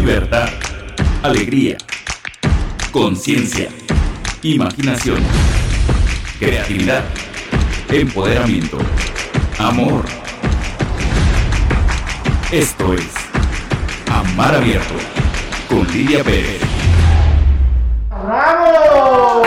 libertad, alegría, conciencia, imaginación, creatividad, empoderamiento, amor. Esto es Amar Abierto con Lidia Pérez. ¡Bravo!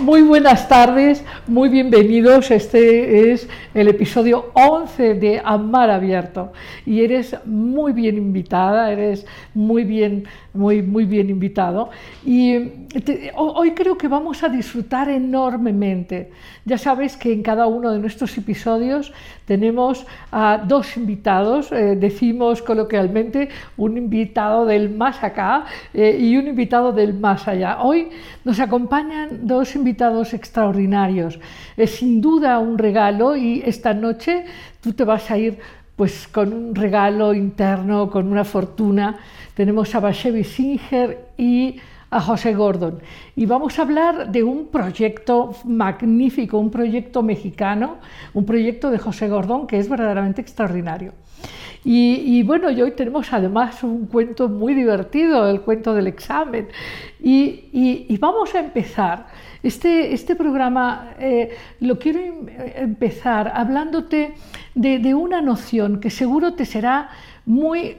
Muy buenas tardes, muy bienvenidos. Este es el episodio 11 de Amar Abierto y eres muy bien invitada, eres muy bien, muy, muy bien invitado. Y hoy creo que vamos a disfrutar enormemente. Ya sabes que en cada uno de nuestros episodios tenemos a dos invitados, eh, decimos coloquialmente un invitado del más acá eh, y un invitado del más allá. Hoy nos acompañan dos invitados extraordinarios. Es sin duda un regalo y esta noche tú te vas a ir pues con un regalo interno, con una fortuna. Tenemos a Bashevi Singer y a José Gordon. Y vamos a hablar de un proyecto magnífico, un proyecto mexicano, un proyecto de José Gordon que es verdaderamente extraordinario. Y, bueno, y hoy tenemos además un cuento muy divertido, el cuento del examen. Y vamos a empezar. Este, este programa eh, lo quiero em- empezar hablándote de, de una noción que seguro te será muy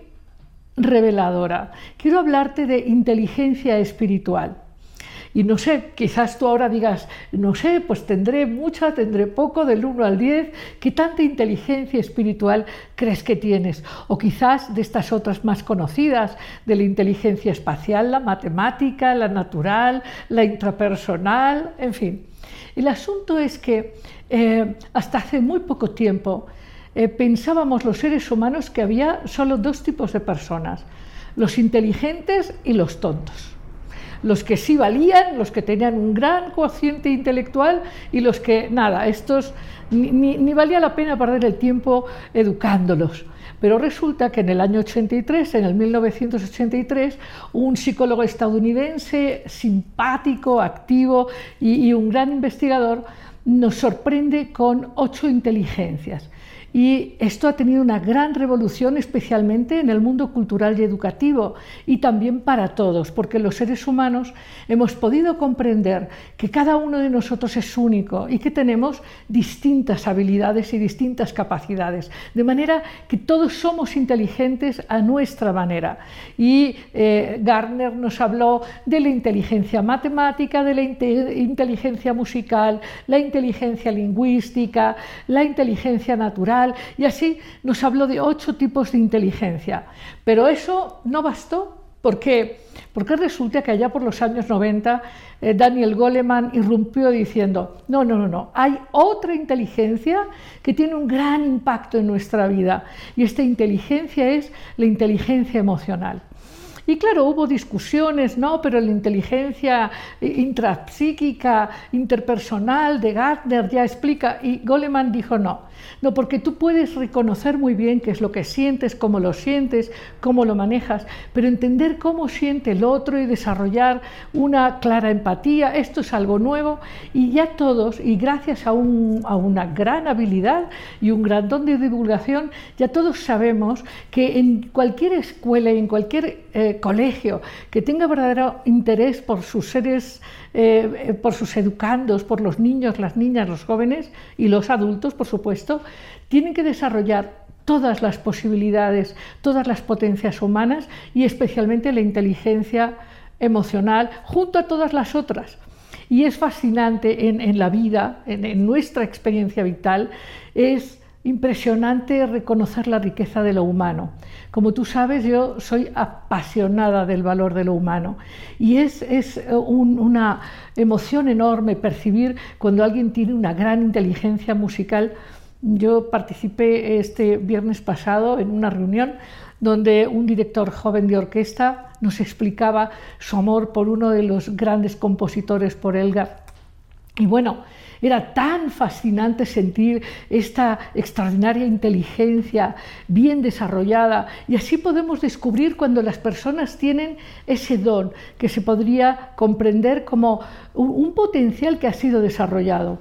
reveladora. Quiero hablarte de inteligencia espiritual. Y no sé, quizás tú ahora digas, no sé, pues tendré mucha, tendré poco, del 1 al 10, ¿qué tanta inteligencia espiritual crees que tienes? O quizás de estas otras más conocidas, de la inteligencia espacial, la matemática, la natural, la intrapersonal, en fin. El asunto es que eh, hasta hace muy poco tiempo eh, pensábamos los seres humanos que había solo dos tipos de personas, los inteligentes y los tontos los que sí valían, los que tenían un gran cociente intelectual y los que nada, estos ni, ni- valía la pena perder el tiempo educándolos. Pero resulta que en el año 83, en el 1983, un psicólogo estadounidense simpático, activo y un gran investigador nos sorprende con ocho inteligencias. Y esto ha tenido una gran revolución, especialmente en el mundo cultural y educativo, y también para todos, porque los seres humanos hemos podido comprender que cada uno de nosotros es único y que tenemos distintas habilidades y distintas capacidades, de manera que todos somos inteligentes a nuestra manera. Y eh, Garner nos habló de la inteligencia matemática, de la inte- inteligencia musical, la inteligencia lingüística, la inteligencia natural, y así nos habló de ocho tipos de inteligencia. Pero eso no bastó. ¿Por qué? Porque resulta que allá por los años 90 eh, Daniel Goleman irrumpió diciendo, no, no, no, no, hay otra inteligencia que tiene un gran impacto en nuestra vida y esta inteligencia es la inteligencia emocional. Y claro, hubo discusiones, ¿no? Pero la inteligencia intrapsíquica, interpersonal de Gardner ya explica, y Goleman dijo no. No, porque tú puedes reconocer muy bien qué es lo que sientes, cómo lo sientes, cómo lo manejas, pero entender cómo siente el otro y desarrollar una clara empatía, esto es algo nuevo y ya todos, y gracias a, un- a una gran habilidad y un gran don de divulgación, ya todos sabemos que en cualquier escuela y en cualquier eh, colegio que tenga verdadero interés por sus seres, eh, por sus educandos, por los niños, las niñas, los jóvenes y los adultos, por supuesto, tienen que desarrollar todas las posibilidades, todas las potencias humanas y especialmente la inteligencia emocional junto a todas las otras. Y es fascinante en, la vida, en nuestra experiencia vital, es impresionante reconocer la riqueza de lo humano. Como tú sabes, yo soy apasionada del valor de lo humano y es, es eh, un- una emoción enorme percibir cuando alguien tiene una gran inteligencia musical. Yo participé este viernes pasado en una reunión donde un director joven de orquesta nos explicaba su amor por uno de los grandes compositores, por Elgar. Y bueno, era tan fascinante sentir esta extraordinaria inteligencia bien desarrollada y así podemos descubrir cuando las personas tienen ese don que se podría comprender como un, potencial que ha sido desarrollado.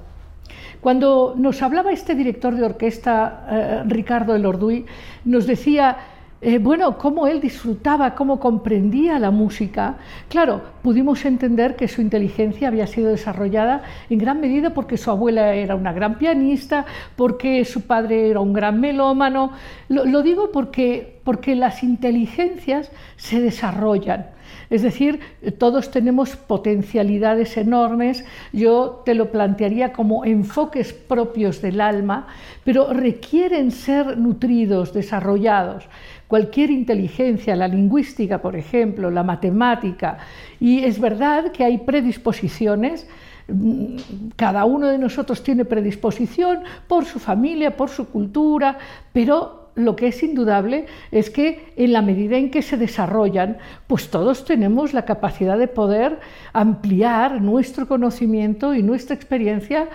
Cuando nos hablaba este director de orquesta, eh, Ricardo Elorduy, nos decía eh, bueno, cómo él disfrutaba, cómo comprendía la música. Claro, pudimos entender que su inteligencia había sido desarrollada en gran medida porque su abuela era una gran pianista, porque su padre era un gran melómano. Lo, digo porque, porque las inteligencias se desarrollan. Es decir, todos tenemos potencialidades enormes, yo te lo plantearía como enfoques propios del alma, pero requieren ser nutridos, desarrollados. Cualquier inteligencia, la lingüística, por ejemplo, la matemática. Y es verdad que hay predisposiciones, mm, cada uno de nosotros tiene predisposición por su familia, por su cultura, pero lo que es indudable es que en la medida en que se desarrollan, pues todos tenemos la capacidad de poder ampliar nuestro conocimiento y nuestra experiencia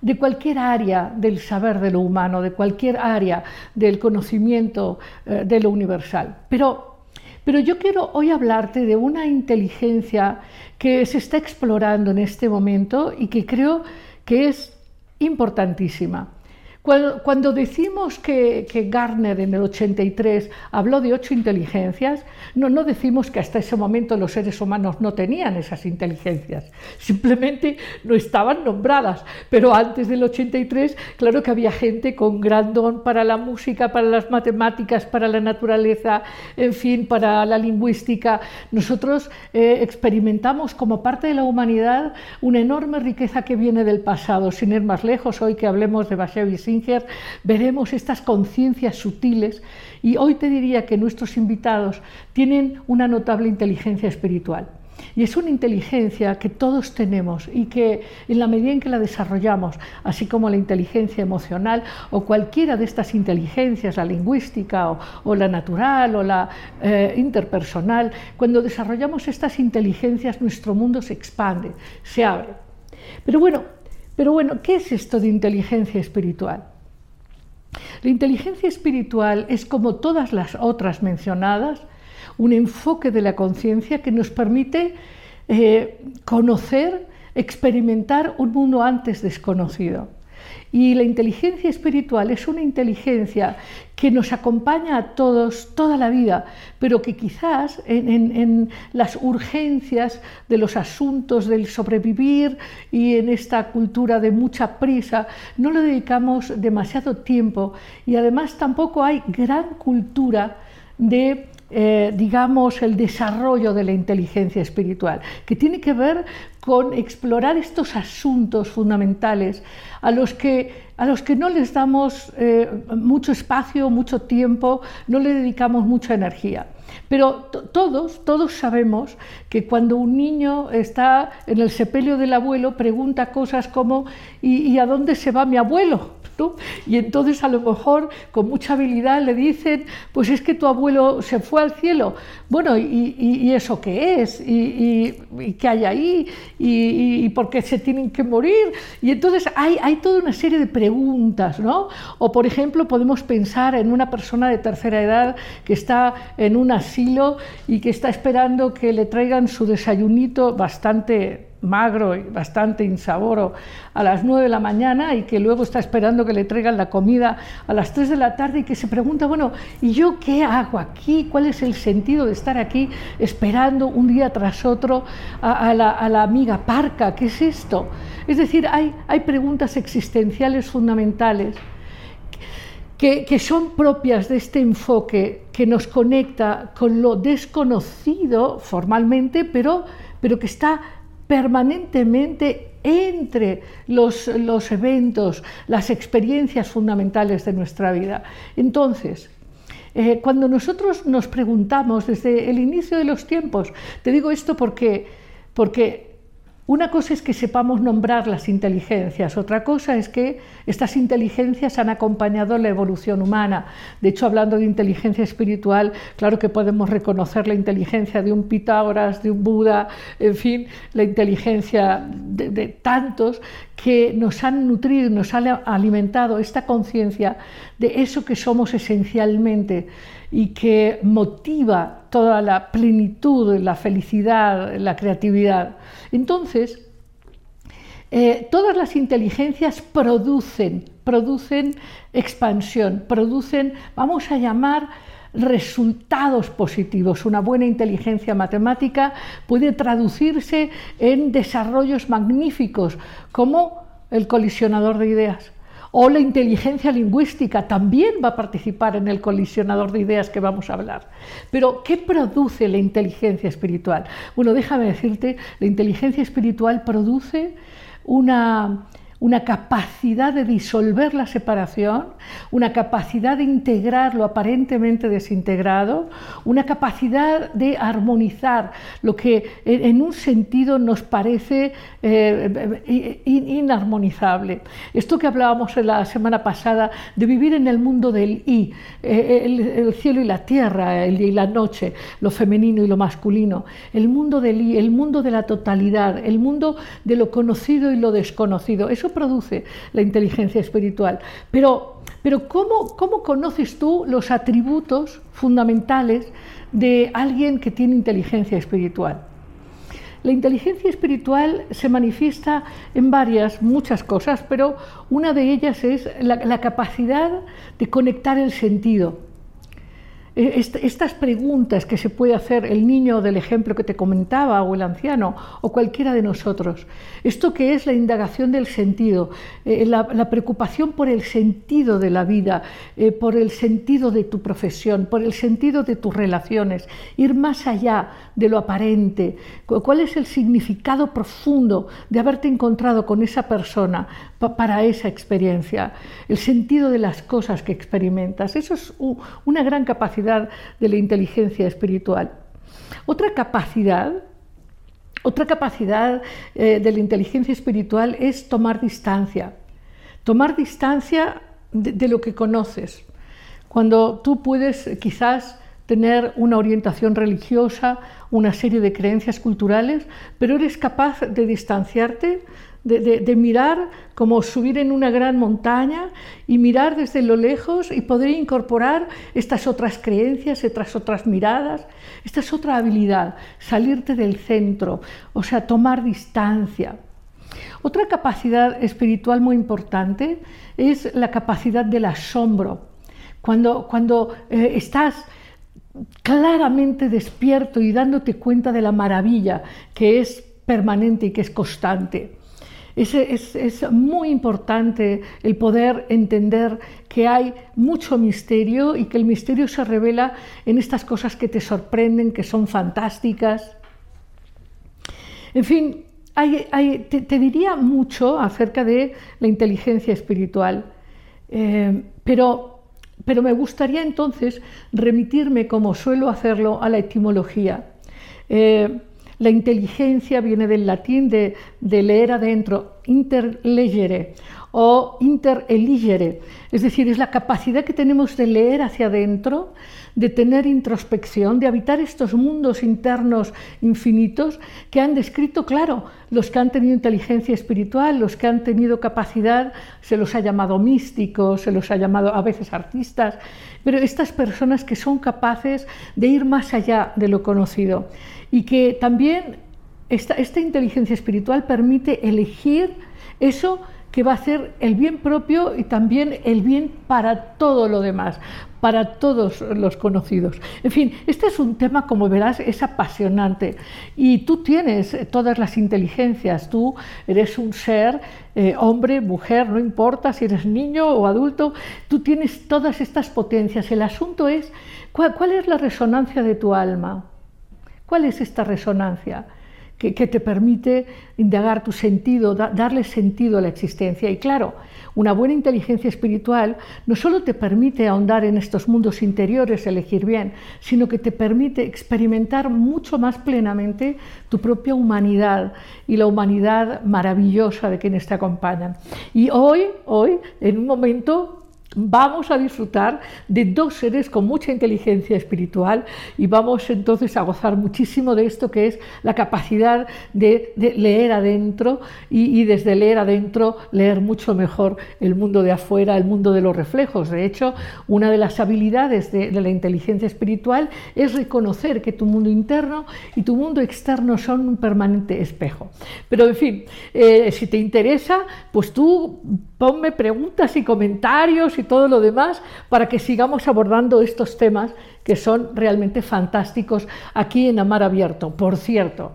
de cualquier área del saber de lo humano, de cualquier área del conocimiento eh, de lo universal. Pero, pero yo quiero hoy hablarte de una inteligencia que se está explorando en este momento y que creo que es importantísima. Cuando, decimos que, que, en el 83 habló de ocho inteligencias, no, no decimos que hasta ese momento los seres humanos no tenían esas inteligencias, simplemente no estaban nombradas. Pero antes del 83, claro que había gente con gran don para la música, para las matemáticas, para la naturaleza, en fin, para la lingüística. Nosotros eh, experimentamos como parte de la humanidad una enorme riqueza que viene del pasado. Sin ir más lejos, hoy que hablemos de Bashevis veremos estas conciencias sutiles y hoy te diría que nuestros invitados tienen una notable inteligencia espiritual. Y es una inteligencia que todos tenemos y que en la medida en que la desarrollamos, así como la inteligencia emocional o cualquiera de estas inteligencias, la lingüística o, la natural o la eh, interpersonal, cuando desarrollamos estas inteligencias nuestro mundo se expande, se abre. Pero bueno, pero bueno, ¿qué es esto de inteligencia espiritual? La inteligencia espiritual es como todas las otras mencionadas, un enfoque de la conciencia que nos permite eh, conocer, experimentar un mundo antes desconocido. Y la inteligencia espiritual es una inteligencia que nos acompaña a todos toda la vida, pero que quizás en, las urgencias de los asuntos del sobrevivir y en esta cultura de mucha prisa no le dedicamos demasiado tiempo. Y además tampoco hay gran cultura de eh, digamos, el desarrollo de la inteligencia espiritual, que tiene que ver con explorar estos asuntos fundamentales a los que, a los que no les damos eh, mucho espacio, mucho tiempo, no le dedicamos mucha energía. Pero todos, todos sabemos que cuando un niño está en el sepelio del abuelo, pregunta cosas como ¿y, a dónde se va mi abuelo? Y entonces a lo mejor con mucha habilidad le dicen, pues es que tu abuelo se fue al cielo. Bueno, ¿y, eso qué es? ¿Y, qué hay ahí? ¿Y, por qué se tienen que morir? Y entonces hay, hay toda una serie de preguntas, ¿no? O por ejemplo podemos pensar en una persona de tercera edad que está en un asilo y que está esperando que le traigan su desayunito bastante magro y bastante insaboro a las 9 de la mañana y que luego está esperando que le traigan la comida a las 3 de la tarde y que se pregunta, bueno, ¿y yo qué hago aquí? ¿Cuál es el sentido de estar aquí esperando un día tras otro a, la, amiga parca? ¿Qué es esto? Es decir, hay, hay preguntas existenciales fundamentales que, que, son propias de este enfoque que nos conecta con lo desconocido formalmente, pero, pero que está permanentemente entre los, eventos, las experiencias fundamentales de nuestra vida. Entonces, eh, cuando nosotros nos preguntamos desde el inicio de los tiempos, te digo esto porque, porque una cosa es que sepamos nombrar las inteligencias, otra cosa es que estas inteligencias han acompañado la evolución humana. De hecho, hablando de inteligencia espiritual, claro que podemos reconocer la inteligencia de un Pitágoras, de un Buda, en fin, la inteligencia de, tantos que nos han nutrido, nos han alimentado esta conciencia de eso que somos esencialmente y que motiva toda la plenitud, la felicidad, la creatividad. Entonces, Eh, todas las inteligencias producen, producen expansión, producen, vamos a llamar, resultados positivos. Una buena inteligencia matemática puede traducirse en desarrollos magníficos como el colisionador de ideas. O la inteligencia lingüística también va a participar en el colisionador de ideas que vamos a hablar. Pero, ¿qué produce la inteligencia espiritual? Bueno, déjame decirte, la inteligencia espiritual produce una una capacidad de disolver la separación, una capacidad de integrar lo aparentemente desintegrado, una capacidad de armonizar lo que en un sentido nos parece eh, inarmonizable. Esto que hablábamos la semana pasada de vivir en el mundo del I, eh, el, cielo y la tierra, el día y la noche, lo femenino y lo masculino, el mundo del I, el mundo de la totalidad, el mundo de lo conocido y lo desconocido. Eso produce la inteligencia espiritual. Pero, pero ¿cómo, ¿cómo conoces tú los atributos fundamentales de alguien que tiene inteligencia espiritual? La inteligencia espiritual se manifiesta en varias, muchas cosas, pero una de ellas es la, la capacidad de conectar el sentido estas preguntas que se puede hacer el niño del ejemplo que te comentaba o el anciano o cualquiera de nosotros. Esto que es la indagación del sentido, eh, la, preocupación por el sentido de la vida, eh, por el sentido de tu profesión, por el sentido de tus relaciones, ir más allá de lo aparente, cuál es el significado profundo de haberte encontrado con esa persona para esa experiencia, el sentido de las cosas que experimentas. Eso es una gran capacidad de la inteligencia espiritual. Otra capacidad, otra capacidad eh, de la inteligencia espiritual es tomar distancia, tomar distancia de, lo que conoces. Cuando tú puedes quizás tener una orientación religiosa, una serie de creencias culturales, pero eres capaz de distanciarte de, mirar como subir en una gran montaña y mirar desde lo lejos y poder incorporar estas otras creencias, estas otras miradas. Esta es otra habilidad, salirte del centro, o sea, tomar distancia. Otra capacidad espiritual muy importante es la capacidad del asombro. Cuando, cuando eh, estás claramente despierto y dándote cuenta de la maravilla que es permanente y que es constante. Es, muy importante el poder entender que hay mucho misterio y que el misterio se revela en estas cosas que te sorprenden, que son fantásticas. En fin, te, diría mucho acerca de la inteligencia espiritual, eh, pero, me gustaría entonces remitirme, como suelo hacerlo, a la etimología. Eh, la inteligencia viene del latín de, leer adentro, interlegere o intereligere, es decir, es la capacidad que tenemos de leer hacia adentro, de tener introspección, de habitar estos mundos internos infinitos que han descrito, claro, los que han tenido inteligencia espiritual, los que han tenido capacidad, se los ha llamado místicos, se los ha llamado a veces artistas, pero estas personas que son capaces de ir más allá de lo conocido y que también esta, inteligencia espiritual permite elegir eso que va a ser el bien propio y también el bien para todo lo demás, para todos los conocidos. En fin, este es un tema, como verás, es apasionante y tú tienes todas las inteligencias, tú eres un ser, eh, hombre, mujer, no importa si eres niño o adulto, tú tienes todas estas potencias. El asunto es, cuál es la resonancia de tu alma? ¿Cuál es esta resonancia? que, te permite indagar tu sentido, darle sentido a la existencia. Y claro, una buena inteligencia espiritual no solo te permite ahondar en estos mundos interiores, elegir bien, sino que te permite experimentar mucho más plenamente tu propia humanidad y la humanidad maravillosa de quienes te acompañan. Y hoy, hoy, en un momento vamos a disfrutar de dos seres con mucha inteligencia espiritual y vamos entonces a gozar muchísimo de esto que es la capacidad de, leer adentro y, desde leer adentro leer mucho mejor el mundo de afuera, el mundo de los reflejos. De hecho, una de las habilidades de, la inteligencia espiritual es reconocer que tu mundo interno y tu mundo externo son un permanente espejo. Pero en fin, eh, si te interesa, pues tú ponme preguntas y comentarios todo lo demás para que sigamos abordando estos temas que son realmente fantásticos aquí en Amar Abierto. Por cierto,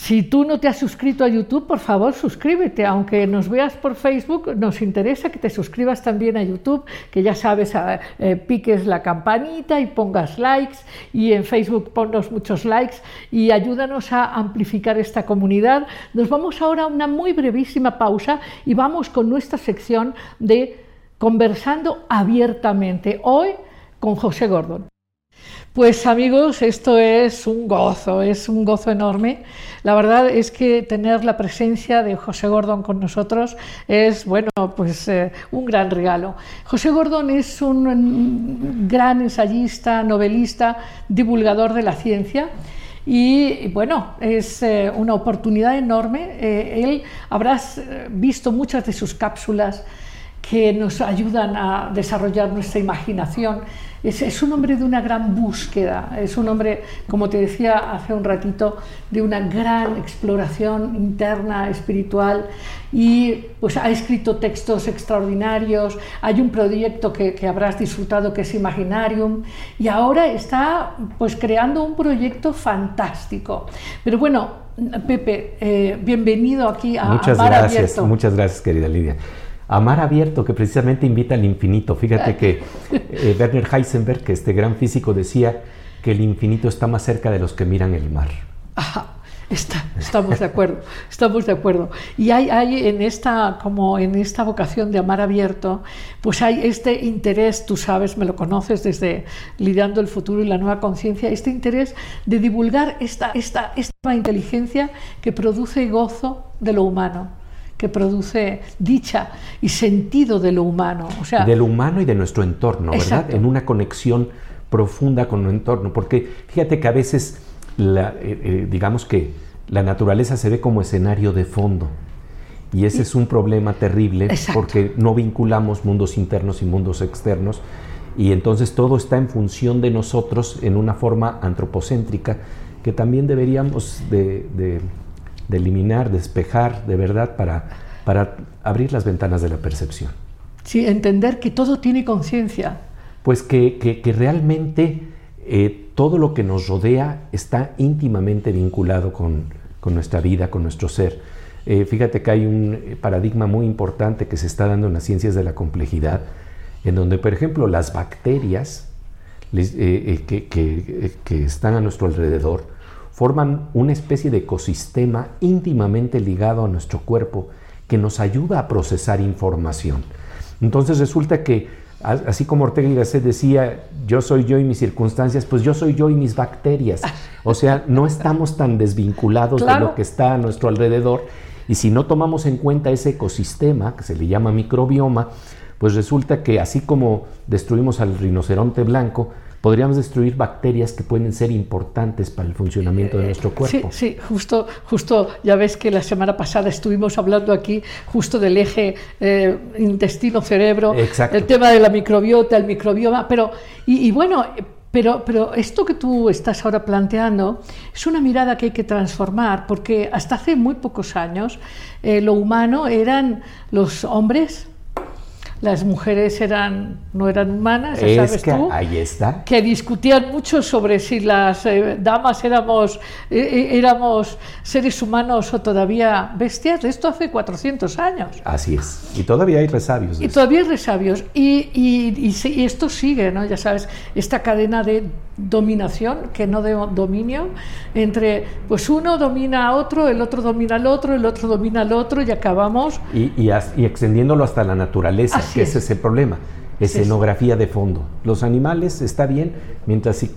si tú no te has suscrito a YouTube, por favor suscríbete. Aunque nos veas por Facebook, nos interesa que te suscribas también a YouTube, que ya sabes, eh, piques la campanita y pongas likes. Y en Facebook ponnos muchos likes y ayúdanos a amplificar esta comunidad. Nos vamos ahora a una muy brevísima pausa y vamos con nuestra sección de conversando abiertamente. Hoy con José Gordon. Pues amigos, esto es un gozo, es un gozo enorme. La verdad es que tener la presencia de José Gordon con nosotros es, bueno, pues eh, un gran regalo. José Gordon es un gran ensayista, novelista, divulgador de la ciencia. Y bueno, es eh, una oportunidad enorme. Eh, él habrás visto muchas de sus cápsulas que nos ayudan a desarrollar nuestra imaginación es, un hombre de una gran búsqueda, es un hombre, como te decía hace un ratito, de una gran exploración interna, espiritual, y pues ha escrito textos extraordinarios, hay un proyecto que, habrás disfrutado que es Imaginarium, y ahora está pues creando un proyecto fantástico. Pero bueno, Pepe, eh, bienvenido aquí a Muchas gracias, muchas gracias, querida Lidia. Amar abierto, que precisamente invita al infinito. Fíjate que eh, Werner Heisenberg, que este gran físico, decía que el infinito está más cerca de los que miran el mar. Ajá. Está, estamos de acuerdo, estamos de acuerdo. Y hay, hay, en esta, como en esta vocación de amar abierto, pues hay este interés, tú sabes, me lo conoces desde Lidiando el futuro y la nueva conciencia, este interés de divulgar esta, esta, esta inteligencia que produce gozo de lo humano que produce dicha y sentido de lo humano. O sea, de lo humano y de nuestro entorno, ¿verdad? En una conexión profunda con el entorno. Porque fíjate que a veces, la, eh, eh, digamos que la naturaleza se ve como escenario de fondo. Y ese es un problema terrible porque no vinculamos mundos internos y mundos externos. Y entonces todo está en función de nosotros en una forma antropocéntrica que también deberíamos de de eliminar, despejar de verdad para, para abrir las ventanas de la percepción. Sí, entender que todo tiene conciencia. Pues que, que, realmente eh, todo lo que nos rodea está íntimamente vinculado con, con nuestra vida, con nuestro ser. Eh, fíjate que hay un paradigma muy importante que se está dando en las ciencias de la complejidad, en donde, por ejemplo, las bacterias eh, que, que, están a nuestro alrededor, forman una especie de ecosistema íntimamente ligado a nuestro cuerpo que nos ayuda a procesar información. Entonces resulta que, así como Ortega y Gasset decía, yo soy yo y mis circunstancias, pues yo soy yo y mis bacterias. O sea, no estamos tan desvinculados de lo que está a nuestro alrededor. Y si no tomamos en cuenta ese ecosistema, que se le llama microbioma, pues resulta que así como destruimos al rinoceronte blanco, podríamos destruir bacterias que pueden ser importantes para el funcionamiento de nuestro cuerpo. Sí, sí, justo, justo ya ves que la semana pasada estuvimos hablando aquí justo del eje eh, intestino-cerebro, el tema de la microbiota, el microbioma, pero, y, bueno, pero, pero, esto que tú estás ahora planteando es una mirada que hay que transformar, porque hasta hace muy pocos años eh, lo humano eran los hombres las mujeres eran, no eran humanas, ya sabes que tú, ahí está. que discutían mucho sobre si las eh, damas éramos, eh, eh, éramos seres humanos o todavía bestias. Esto hace 400 años. Así es. Y todavía hay resabios. y todavía hay resabios. Y, y, y, esto sigue, ¿no? Ya sabes, esta cadena de dominación, que no de dominio, entre pues uno domina a otro, el otro domina al otro, el otro domina al otro y acabamos. Y, y, y extendiéndolo hasta la naturaleza que ese es el problema, escenografía de fondo. Los animales está bien mientras eh,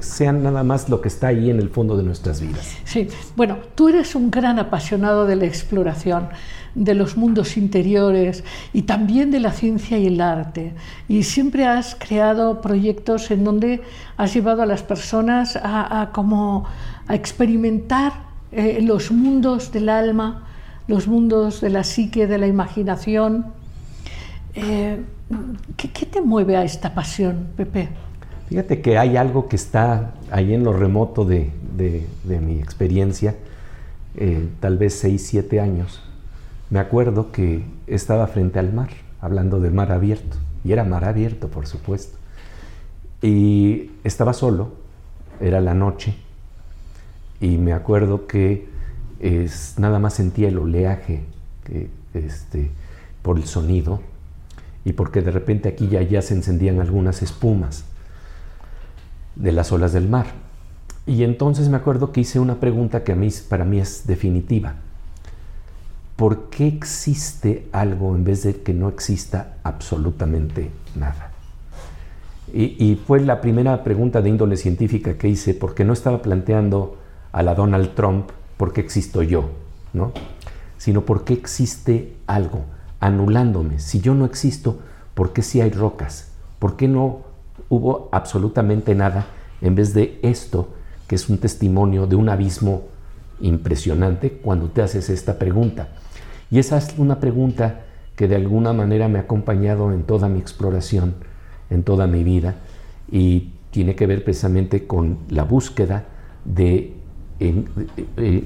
sean nada más lo que está ahí en el fondo de nuestras vidas. Sí, bueno, tú eres un gran apasionado de la exploración de los mundos interiores y también de la ciencia y el arte. Y siempre has creado proyectos en donde has llevado a las personas a, como a experimentar eh, los mundos del alma, los mundos de la psique, de la imaginación. Eh, ¿qué, te mueve a esta pasión, Pepe? Fíjate que hay algo que está ahí en lo remoto de, mi experiencia, eh, tal vez 6, 7 años, me acuerdo que estaba frente al mar, hablando del mar abierto, y era mar abierto, por supuesto. Y estaba solo, era la noche, y me acuerdo que es, nada más sentía el oleaje este, por el sonido, y porque de repente aquí y allá se encendían algunas espumas de las olas del mar. Y entonces me acuerdo que hice una pregunta que a mí, para mí es definitiva. ¿por qué existe algo en vez de que no exista absolutamente nada? Y, fue la primera pregunta de índole científica que hice, porque no estaba planteando a la Donald Trump por qué existo yo, ¿no? sino por qué existe algo, anulándome. Si yo no existo, ¿por qué sí hay rocas? ¿Por qué no hubo absolutamente nada en vez de esto, que es un testimonio de un abismo impresionante cuando te haces esta pregunta? Y esa es una pregunta que de alguna manera me ha acompañado en toda mi exploración, en toda mi vida, y tiene que ver precisamente con la búsqueda de eh,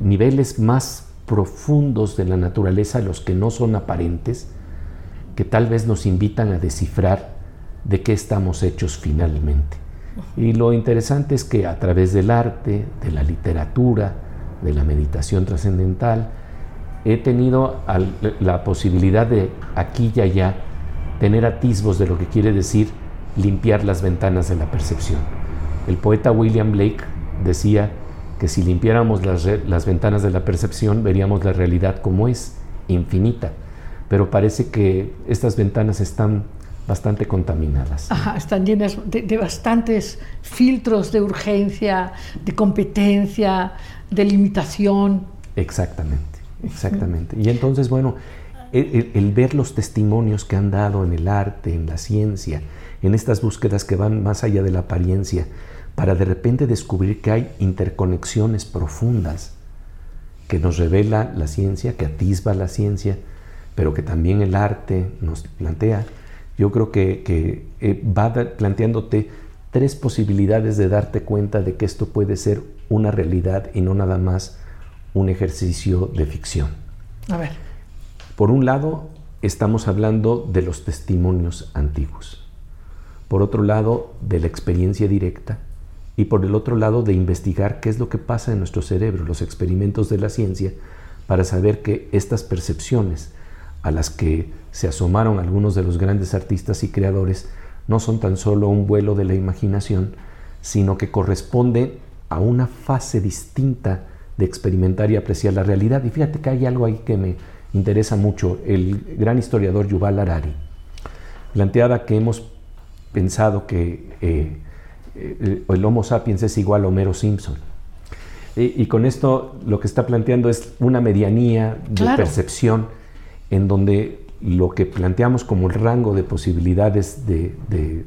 niveles más profundos de la naturaleza, los que no son aparentes, que tal vez nos invitan a descifrar de qué estamos hechos finalmente. Y lo interesante es que a través del arte, de la literatura, de la meditación trascendental, he tenido la posibilidad de aquí y allá tener atisbos de lo que quiere decir limpiar las ventanas de la percepción. El poeta William Blake decía que si limpiáramos las, las ventanas de la percepción veríamos la realidad como es, infinita, pero parece que estas ventanas están bastante contaminadas. Ajá, están llenas de, de, bastantes filtros de urgencia, de competencia, de limitación. Exactamente. Exactamente. Y entonces, bueno, el, ver los testimonios que han dado en el arte, en la ciencia, en estas búsquedas que van más allá de la apariencia, para de repente descubrir que hay interconexiones profundas que nos revela la ciencia, que atisba la ciencia, pero que también el arte nos plantea. Yo creo que, que eh, va planteándote tres posibilidades de darte cuenta de que esto puede ser una realidad y no nada más un ejercicio de ficción. A ver. Por un lado, estamos hablando de los testimonios antiguos. Por otro lado, de la experiencia directa. Y por el otro lado, de investigar qué es lo que pasa en nuestro cerebro, los experimentos de la ciencia, para saber que estas percepciones a las que se asomaron algunos de los grandes artistas y creadores no son tan solo un vuelo de la imaginación, sino que corresponden a una fase distinta de experimentar y apreciar la realidad. Y fíjate que hay algo ahí que me interesa mucho. El gran historiador Yuval Harari planteaba que hemos pensado que eh, eh, el Homo sapiens es igual a Homero Simpson. Y, con esto lo que está planteando es una medianía de percepción en donde lo que planteamos como el rango de posibilidades de, de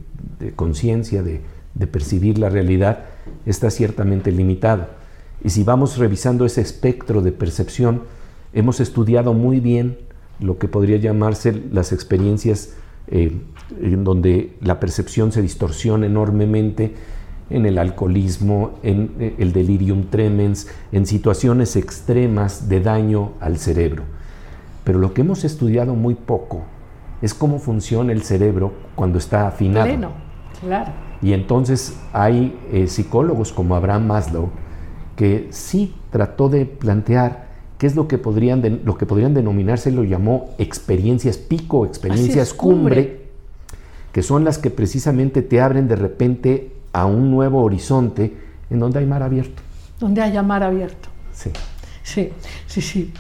conciencia, de, de percibir la realidad, está ciertamente limitado. Y si vamos revisando ese espectro de percepción, hemos estudiado muy bien lo que podría llamarse las experiencias eh, en donde la percepción se distorsiona enormemente en el alcoholismo, en eh, el delirium tremens, en situaciones extremas de daño al cerebro. Pero lo que hemos estudiado muy poco es cómo funciona el cerebro cuando está afinado. Pleno, claro. Y entonces hay eh, psicólogos como Abraham Maslow que sí trató de plantear qué es lo que podrían, lo que podrían denominarse, lo llamó experiencias pico, experiencias cumbre, que son las que precisamente te abren de repente a un nuevo horizonte en donde hay mar abierto. Donde haya mar abierto. Sí. Sí, sí, sí.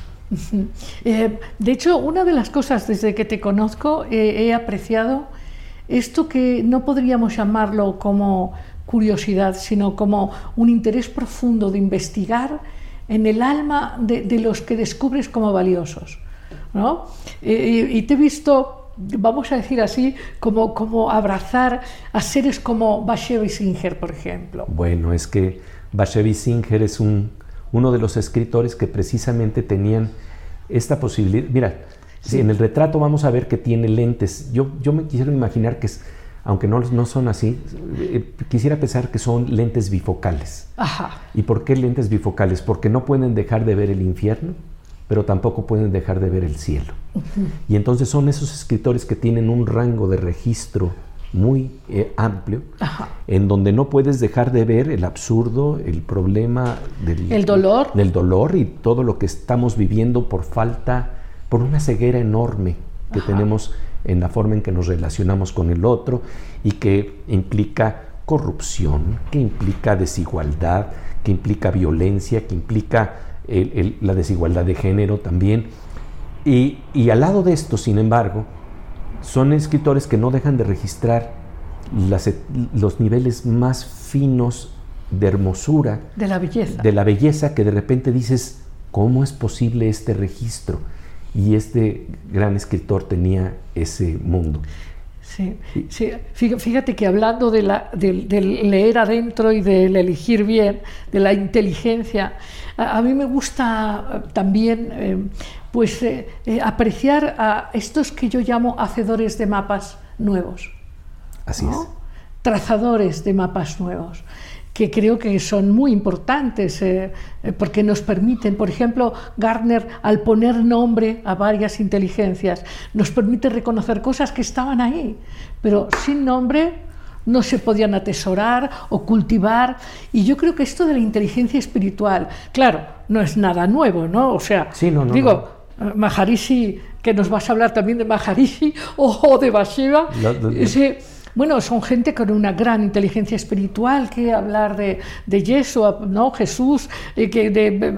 Eh, de hecho, una de las cosas desde que te conozco eh, he apreciado esto que no podríamos llamarlo como curiosidad, sino como un interés profundo de investigar en el alma de, de los que descubres como valiosos. ¿no? Y, y te he visto vamos a decir así, como, como abrazar a seres como Bashevi Singer, por ejemplo. Bueno, es que Bashevi Singer es un, uno de los escritores que precisamente tenían esta posibilidad. Mira, sí. en el retrato vamos a ver que tiene lentes. Yo, yo me quisiera imaginar que, es, aunque no, no son así, eh, quisiera pensar que son lentes bifocales. Ajá. ¿Y por qué lentes bifocales? Porque no pueden dejar de ver el infierno pero tampoco pueden dejar de ver el cielo. Uh -huh. Y entonces son esos escritores que tienen un rango de registro muy eh, amplio, Ajá. en donde no puedes dejar de ver el absurdo, el problema del el dolor. del dolor y todo lo que estamos viviendo por falta, por una ceguera enorme que Ajá. tenemos en la forma en que nos relacionamos con el otro y que implica corrupción, que implica desigualdad, que implica violencia, que implica el, el, la desigualdad de género también. Y, y, al lado de esto, sin embargo, son escritores que no dejan de registrar las, los niveles más finos de hermosura. De la belleza. De la belleza que de repente dices, ¿cómo es posible este registro? Y este gran escritor tenía ese mundo. Sí, sí, fíjate que hablando de, la, de, de, leer adentro y del elegir bien, de la inteligencia, a, a mí me gusta también eh, pues, eh, eh, apreciar a estos que yo llamo hacedores de mapas nuevos. Así ¿no? es. Trazadores de mapas nuevos que creo que son muy importantes eh, porque nos permiten, por ejemplo, Gardner, al poner nombre a varias inteligencias, nos permite reconocer cosas que estaban ahí, pero sin nombre no se podían atesorar o cultivar. Y yo creo que esto de la inteligencia espiritual, claro, no es nada nuevo, ¿no? O sea, sí, no, no, digo, no. Maharishi, que nos vas a hablar también de Maharishi o de ese bueno, son gente con una gran inteligencia espiritual, que hablar de, de Yeshua, ¿no? Jesús, eh, que de, de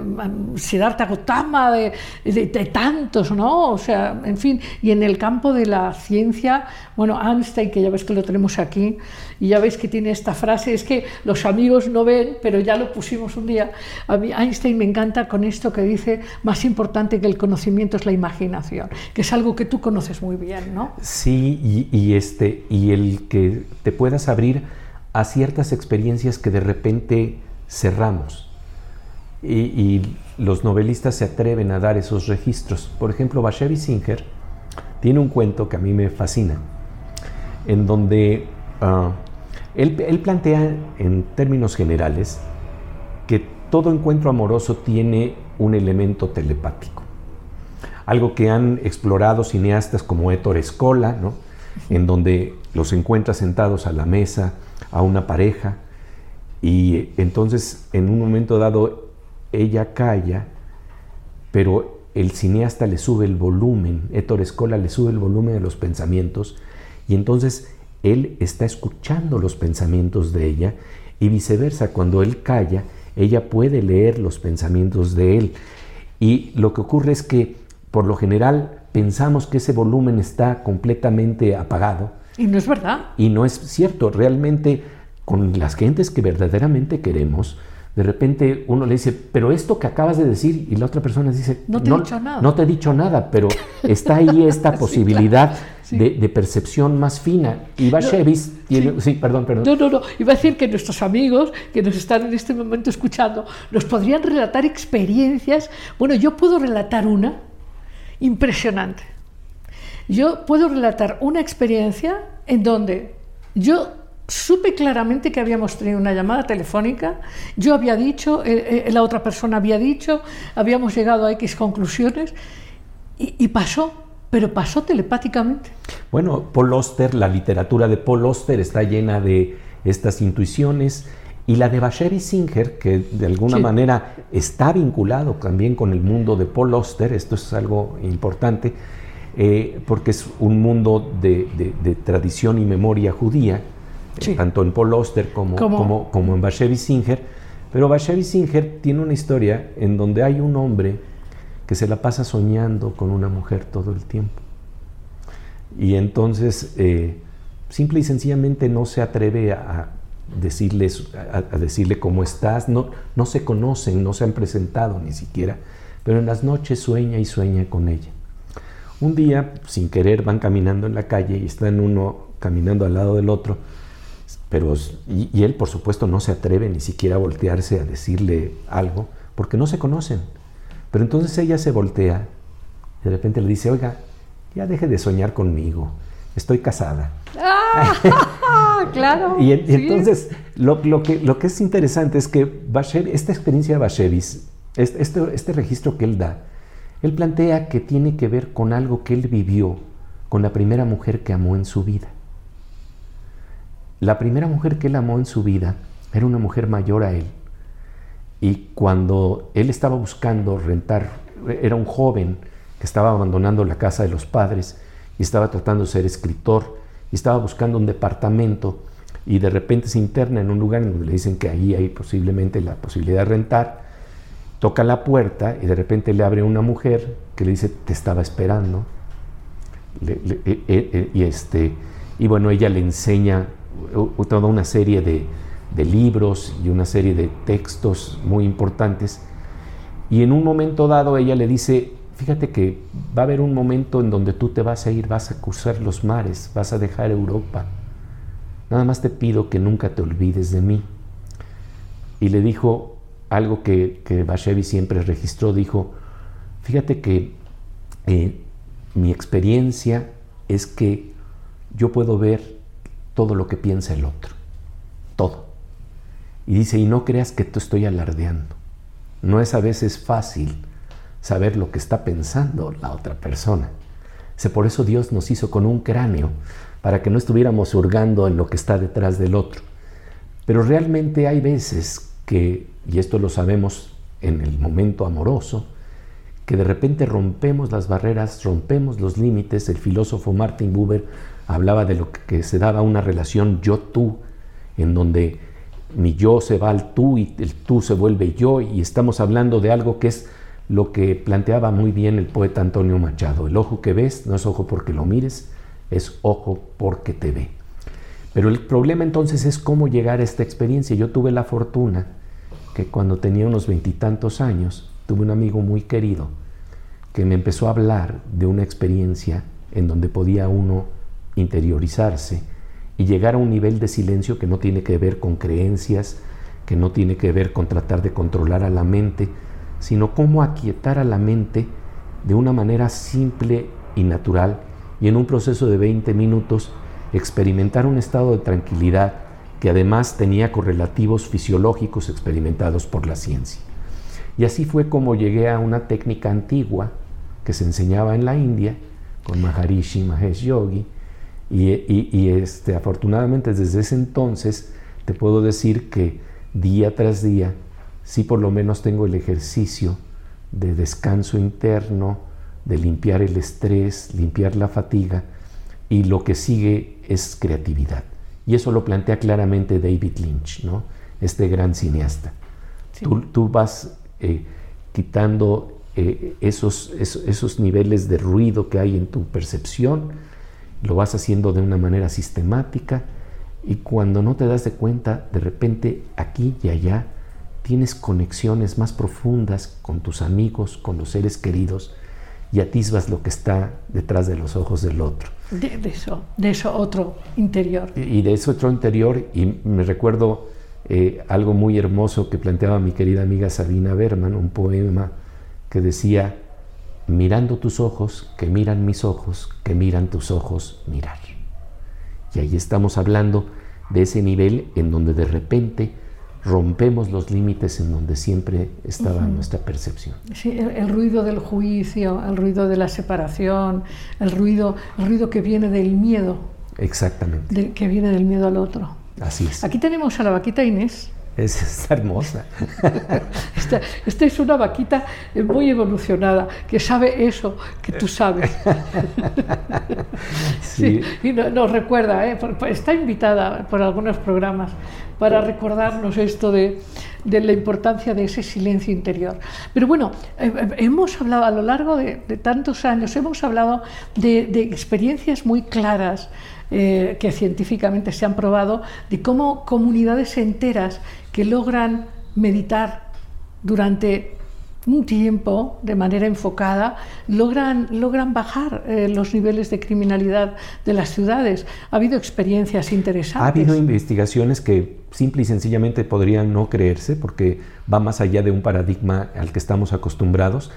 Siddhartha Gautama, de, de, de, tantos, ¿no? O sea, en fin, y en el campo de la ciencia, bueno, Einstein, que ya ves que lo tenemos aquí, y ya ves que tiene esta frase, es que los amigos no ven, pero ya lo pusimos un día. A mí Einstein me encanta con esto que dice, más importante que el conocimiento es la imaginación, que es algo que tú conoces muy bien, ¿no? Sí, y, este, y el que te puedas abrir a ciertas experiencias que de repente cerramos. Y, los novelistas se atreven a dar esos registros. Por ejemplo, Bashevi Singer tiene un cuento que a mí me fascina, en donde uh, él, plantea en términos generales que todo encuentro amoroso tiene un elemento telepático. Algo que han explorado cineastas como Héctor Escola, ¿no? en donde los encuentra sentados a la mesa a una pareja y entonces en un momento dado ella calla, pero el cineasta le sube el volumen, Héctor Escola le sube el volumen de los pensamientos y entonces él está escuchando los pensamientos de ella y viceversa, cuando él calla, ella puede leer los pensamientos de él. Y lo que ocurre es que por lo general pensamos que ese volumen está completamente apagado. Y no es verdad. Y no es cierto. Realmente, con las gentes que verdaderamente queremos, de repente uno le dice, pero esto que acabas de decir, y la otra persona dice, no te no, he dicho nada. No te he dicho nada, pero está ahí esta posibilidad sí, claro. sí. de, de, percepción más fina. Y Bashevis no, tiene. Sí. sí. perdón, perdón. No, no, no. Iba a decir que nuestros amigos que nos están en este momento escuchando nos podrían relatar experiencias. Bueno, yo puedo relatar una impresionante. Yo puedo relatar una experiencia en donde yo supe claramente que habíamos tenido una llamada telefónica, yo había dicho, eh, eh, la otra persona había dicho, habíamos llegado a X conclusiones y, y pasó, pero pasó telepáticamente. Bueno, Paul Oster, la literatura de Paul Oster está llena de estas intuiciones y la de Bashevi Singer, que de alguna sí. manera está vinculado también con el mundo de Paul Oster, esto es algo importante, eh, porque es un mundo de, de, de tradición y memoria judía, sí. eh, tanto en Paul Oster como, como, como en Bashevi Singer, pero Bashevi Singer tiene una historia en donde hay un hombre que se la pasa soñando con una mujer todo el tiempo. Y entonces, eh, simple y sencillamente no se atreve a, decirles, a, decirle cómo estás, no, no se conocen, no se han presentado ni siquiera, pero en las noches sueña y sueña con ella. Un día, sin querer, van caminando en la calle y están uno caminando al lado del otro, pero, y, él, por supuesto, no se atreve ni siquiera a voltearse a decirle algo, porque no se conocen. Pero entonces ella se voltea y de repente le dice, oiga, ya deje de soñar conmigo, estoy casada. Ah, claro. y, entonces lo, que, lo que es interesante es que esta experiencia de Bashevis, este, este registro que él da, él plantea que tiene que ver con algo que él vivió con la primera mujer que amó en su vida. La primera mujer que él amó en su vida era una mujer mayor a él. Y cuando él estaba buscando rentar, era un joven que estaba abandonando la casa de los padres y estaba tratando de ser escritor y estaba buscando un departamento y de repente se interna en un lugar donde le dicen que ahí hay posiblemente la posibilidad de rentar, toca la puerta y de repente le abre una mujer que le dice te estaba esperando eh, eh, eh, y este y bueno ella le enseña toda una serie de, libros y una serie de textos muy importantes. Y en un momento dado ella le dice, fíjate que va a haber un momento en donde tú te vas a ir, vas a cruzar los mares, vas a dejar Europa. Nada más te pido que nunca te olvides de mí. Y le dijo algo que, que Bashevi siempre registró, dijo, fíjate que eh, mi experiencia es que yo puedo ver todo lo que piensa el otro. Todo. Y dice, y no creas que te estoy alardeando. No es a veces fácil saber lo que está pensando la otra persona. Dice, por eso Dios nos hizo con un cráneo, para que no estuviéramos hurgando en lo que está detrás del otro. Pero realmente hay veces que, y esto lo sabemos en el momento amoroso, que de repente rompemos las barreras, rompemos los límites. El filósofo Martin Buber hablaba de lo que se daba una relación yo-tú, en donde mi yo se va al tú y el tú se vuelve yo, y estamos hablando de algo que es lo que planteaba muy bien el poeta Antonio Machado. El ojo que ves no es ojo porque lo mires, es ojo porque te ve. Pero el problema entonces es cómo llegar a esta experiencia. Yo tuve la fortuna que cuando tenía unos veintitantos años, tuve un amigo muy querido que me empezó a hablar de una experiencia en donde podía uno interiorizarse y llegar a un nivel de silencio que no tiene que ver con creencias, que no tiene que ver con tratar de controlar a la mente, sino cómo aquietar a la mente de una manera simple y natural y en un proceso de 20 minutos experimentar un estado de tranquilidad que además tenía correlativos fisiológicos experimentados por la ciencia. Y así fue como llegué a una técnica antigua que se enseñaba en la India con Maharishi Mahesh Yogi, y, este, afortunadamente desde ese entonces te puedo decir que día tras día sí por lo menos tengo el ejercicio de descanso interno, de limpiar el estrés, limpiar la fatiga y lo que sigue es creatividad. Y eso lo plantea claramente David Lynch, ¿no? este gran cineasta. Tú, vas eh, quitando eh, esos, esos niveles de ruido que hay en tu percepción, lo vas haciendo de una manera sistemática y cuando no te das de cuenta, de repente aquí y allá tienes conexiones más profundas con tus amigos, con los seres queridos y atisbas lo que está detrás de los ojos del otro. De, eso, de eso otro interior. Y, de eso otro interior, y me recuerdo eh, algo muy hermoso que planteaba mi querida amiga Sabina Berman, un poema que decía, mirando tus ojos, que miran mis ojos, que miran tus ojos, mirar. Y ahí estamos hablando de ese nivel en donde de repente rompemos los límites en donde siempre estaba nuestra percepción. Sí, el, ruido del juicio, el ruido de la separación, el ruido, el ruido que viene del miedo. Exactamente. que viene del miedo al otro. Así es. Aquí tenemos a la vaquita Inés. Es, hermosa. esta, es una vaquita muy evolucionada, que sabe eso que tú sabes. Sí. y nos recuerda, ¿eh? está invitada por algunos programas para recordarnos esto de, de la importancia de ese silencio interior. Pero bueno, eh, eh, hemos hablado a lo largo de, tantos años, hemos hablado de, experiencias muy claras eh, que científicamente se han probado, de cómo comunidades enteras que logran meditar durante un tiempo, de manera enfocada, logran, logran bajar eh, los niveles de criminalidad de las ciudades. Ha habido experiencias interesantes. Ha habido investigaciones que simple y sencillamente podrían no creerse porque va más allá de un paradigma al que estamos acostumbrados,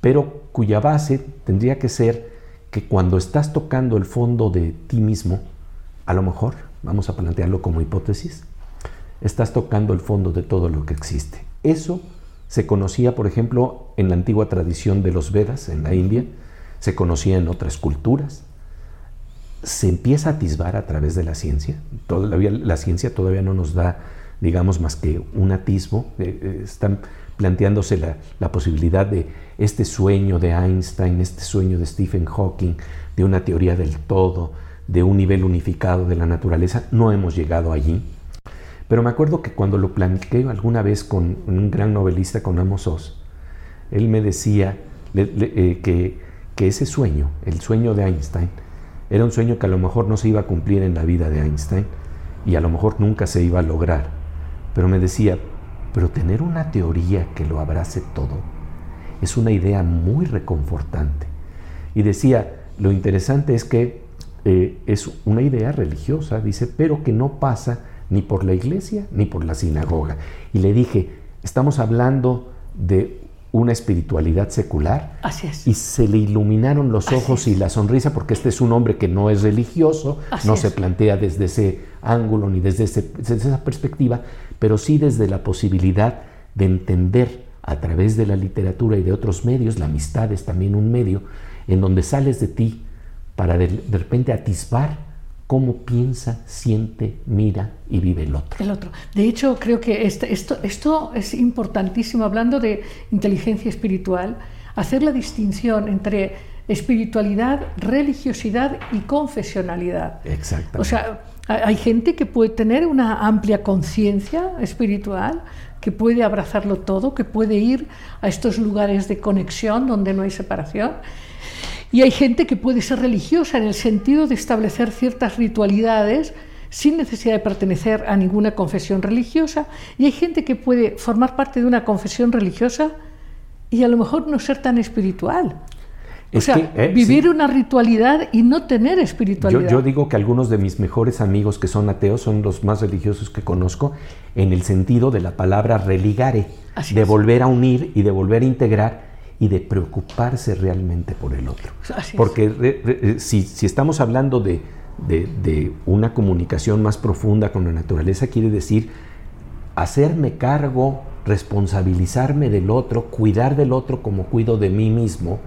pero cuya base tendría que ser que cuando estás tocando el fondo de ti mismo, a lo mejor, vamos a plantearlo como hipótesis, estás tocando el fondo de todo lo que existe. Eso se conocía, por ejemplo, en la antigua tradición de los Vedas en la India, se conocía en otras culturas. Se empieza a atisbar a través de la ciencia. Todavía, la ciencia todavía no nos da, digamos, más que un atisbo. Eh, eh, están planteándose la, la posibilidad de este sueño de Einstein, este sueño de Stephen Hawking, de una teoría del todo, de un nivel unificado de la naturaleza. No hemos llegado allí pero me acuerdo que cuando lo planteé alguna vez con un gran novelista, con Amos Oz, él me decía eh, que, que ese sueño, el sueño de Einstein, era un sueño que a lo mejor no se iba a cumplir en la vida de Einstein y a lo mejor nunca se iba a lograr. Pero me decía, pero tener una teoría que lo abrace todo es una idea muy reconfortante. Y decía, lo interesante es que eh, es una idea religiosa, dice, pero que no pasa ni por la iglesia ni por la sinagoga. Y le dije, estamos hablando de una espiritualidad secular. Así es. Y se le iluminaron los ojos y la sonrisa porque este es un hombre que no es religioso, no se plantea desde ese ángulo ni desde, desde esa perspectiva, pero sí desde la posibilidad de entender a través de la literatura y de otros medios, la amistad es también un medio, en donde sales de ti para de, de repente atisbar cómo piensa, siente, mira y vive el otro. El otro. De hecho, creo que este, esto, esto es importantísimo, hablando de inteligencia espiritual, hacer la distinción entre espiritualidad, religiosidad y confesionalidad. Exactamente. O sea, hay gente que puede tener una amplia conciencia espiritual, que puede abrazarlo todo, que puede ir a estos lugares de conexión donde no hay separación y hay gente que puede ser religiosa en el sentido de establecer ciertas ritualidades sin necesidad de pertenecer a ninguna confesión religiosa. Y hay gente que puede formar parte de una confesión religiosa y a lo mejor no ser tan espiritual. o sea, eh, vivir una ritualidad y no tener espiritualidad. Yo, digo que algunos de mis mejores amigos que son ateos son los más religiosos que conozco en el sentido de la palabra religare, de volver a unir y de volver a integrar y de preocuparse realmente por el otro. Porque eh, si, estamos hablando de, una comunicación más profunda con la naturaleza, quiere decir hacerme cargo, responsabilizarme del otro, cuidar del otro como cuido de mí mismo.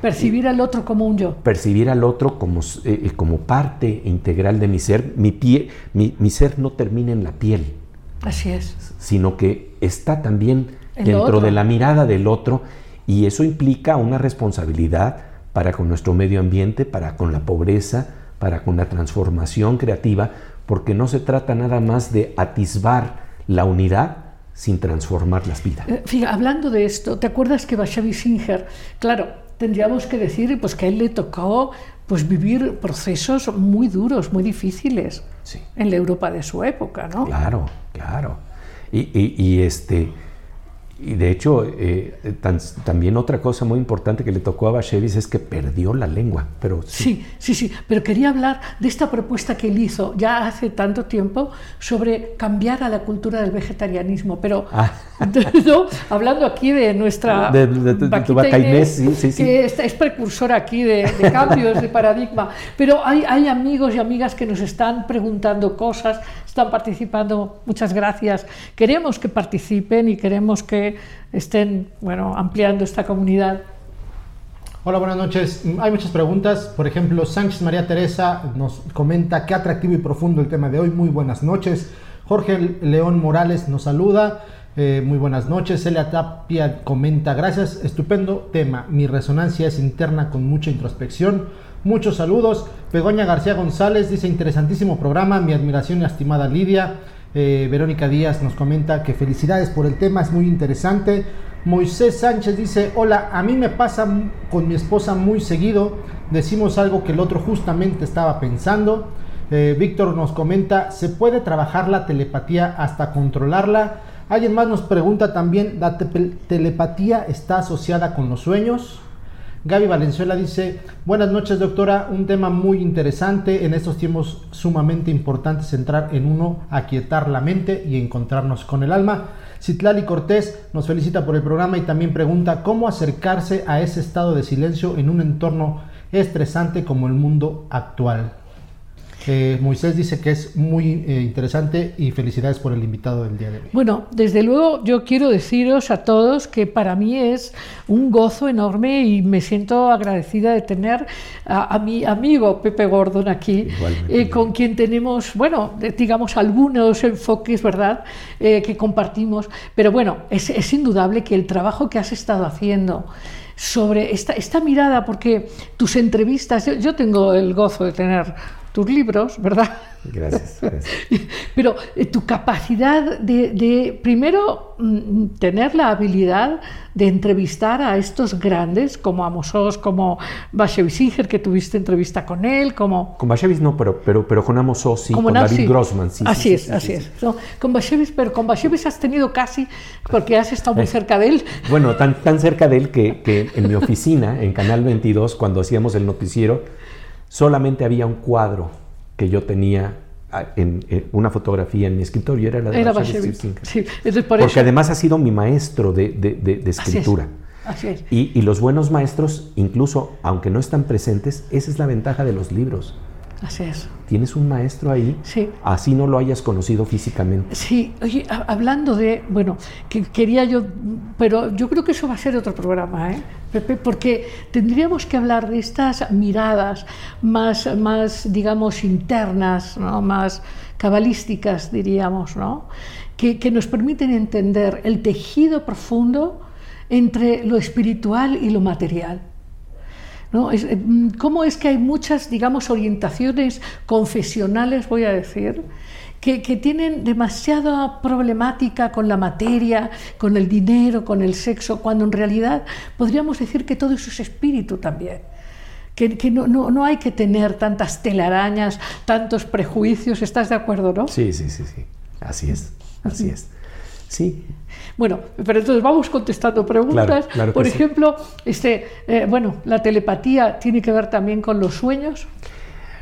Percibir al otro como un yo. Percibir al otro como, eh, eh, como parte integral de mi ser. Mi, pie, mi, ser no termina en la piel. Así es. Sino que está también dentro de la mirada del otro y eso implica una responsabilidad para con nuestro medio ambiente, para con la pobreza, para con la transformación creativa, porque no se trata nada más de atisbar la unidad sin transformar las vidas. Eh, fíjate, hablando de esto, ¿te acuerdas que Bashavi Singer, claro, tendríamos que decir pues, que a él le tocó pues, vivir procesos muy duros, muy difíciles en la Europa de su época, ¿no? Claro, claro. Y, y este, y de hecho, eh, también otra cosa muy importante que le tocó a Bashevis es que perdió la lengua. Pero sí. sí. sí, Pero quería hablar de esta propuesta que él hizo ya hace tanto tiempo sobre cambiar a la cultura del vegetarianismo. Pero ah. hablando aquí de nuestra de, de, sí, sí, sí. que es, precursora aquí de, cambios de paradigma. Pero hay, hay amigos y amigas que nos están preguntando cosas, están participando. Muchas gracias. Queremos que participen y queremos que estén bueno, ampliando esta comunidad. Hola, buenas noches. Hay muchas preguntas. Por ejemplo, Sánchez María Teresa nos comenta qué atractivo y profundo el tema de hoy. Muy buenas noches. Jorge León Morales nos saluda. Eh, muy buenas noches. Celia Tapia comenta, gracias, estupendo tema. Mi resonancia es interna con mucha introspección. Muchos saludos. Begoña García González dice, interesantísimo programa. Mi admiración y estimada Lidia. Eh, Verónica Díaz nos comenta que felicidades por el tema, es muy interesante. Moisés Sánchez dice, hola, a mí me pasa con mi esposa muy seguido, decimos algo que el otro justamente estaba pensando. Eh, Víctor nos comenta, ¿se puede trabajar la telepatía hasta controlarla? Alguien más nos pregunta también, ¿la telepatía está asociada con los sueños? Gaby Valenzuela dice, buenas noches doctora, un tema muy interesante, en estos tiempos sumamente importante centrar en uno, aquietar la mente y encontrarnos con el alma. Citlali Cortés nos felicita por el programa y también pregunta cómo acercarse a ese estado de silencio en un entorno estresante como el mundo actual. Eh, Moisés dice que es muy eh, interesante y felicidades por el invitado del día de hoy. Bueno, desde luego yo quiero deciros a todos que para mí es un gozo enorme y me siento agradecida de tener a, mi amigo Pepe Gordon aquí, eh, con quien tenemos, bueno, digamos algunos enfoques, ¿verdad?, que compartimos. Pero bueno, es, es indudable que el trabajo que has estado haciendo, sobre esta, esta mirada, porque tus entrevistas, yo, tengo el gozo de tener tus libros, ¿verdad? Gracias. Pero eh, tu capacidad de, primero, mm, tener la habilidad de entrevistar a estos grandes, como Amos como Bashevis Singer, que tuviste entrevista con él, como... Con Bashevis no, pero, pero, pero con Amos sí, con David Grossman, sí. Así es, así es. con Bashevis, pero con Bashevis has tenido casi, porque has estado muy eh, cerca de él. Bueno, tan, tan cerca de él que, que en mi oficina, en Canal 22, cuando hacíamos el noticiero, solamente había un cuadro que yo tenía ah, en, una fotografía en mi escritorio, era la de era Sí, Porque además ha sido mi maestro de, de, escritura. Así es. Y, y, los buenos maestros, incluso aunque no están presentes, esa es la ventaja de los libros. Así es. Tienes un maestro ahí, sí. así no lo hayas conocido físicamente. Sí, oye, hablando de, bueno, que quería yo, pero yo creo que eso va a ser otro programa, ¿eh? Pepe, porque tendríamos que hablar de estas miradas más, más digamos, internas, ¿no? más cabalísticas, diríamos, ¿no? que, que nos permiten entender el tejido profundo entre lo espiritual y lo material. ¿No? Es, eh, ¿Cómo es que hay muchas, digamos, orientaciones confesionales, voy a decir, que, que, tienen demasiada problemática con la materia, con el dinero, con el sexo, cuando en realidad podríamos decir que todo eso es espíritu también? Que, que no, no, no, hay que tener tantas telarañas, tantos prejuicios, ¿estás de acuerdo, no? Sí, sí, sí, sí. Así es, así es. Sí, bueno, pero entonces vamos contestando preguntas. Por ejemplo, este, eh, bueno, la telepatía tiene que ver también con los sueños.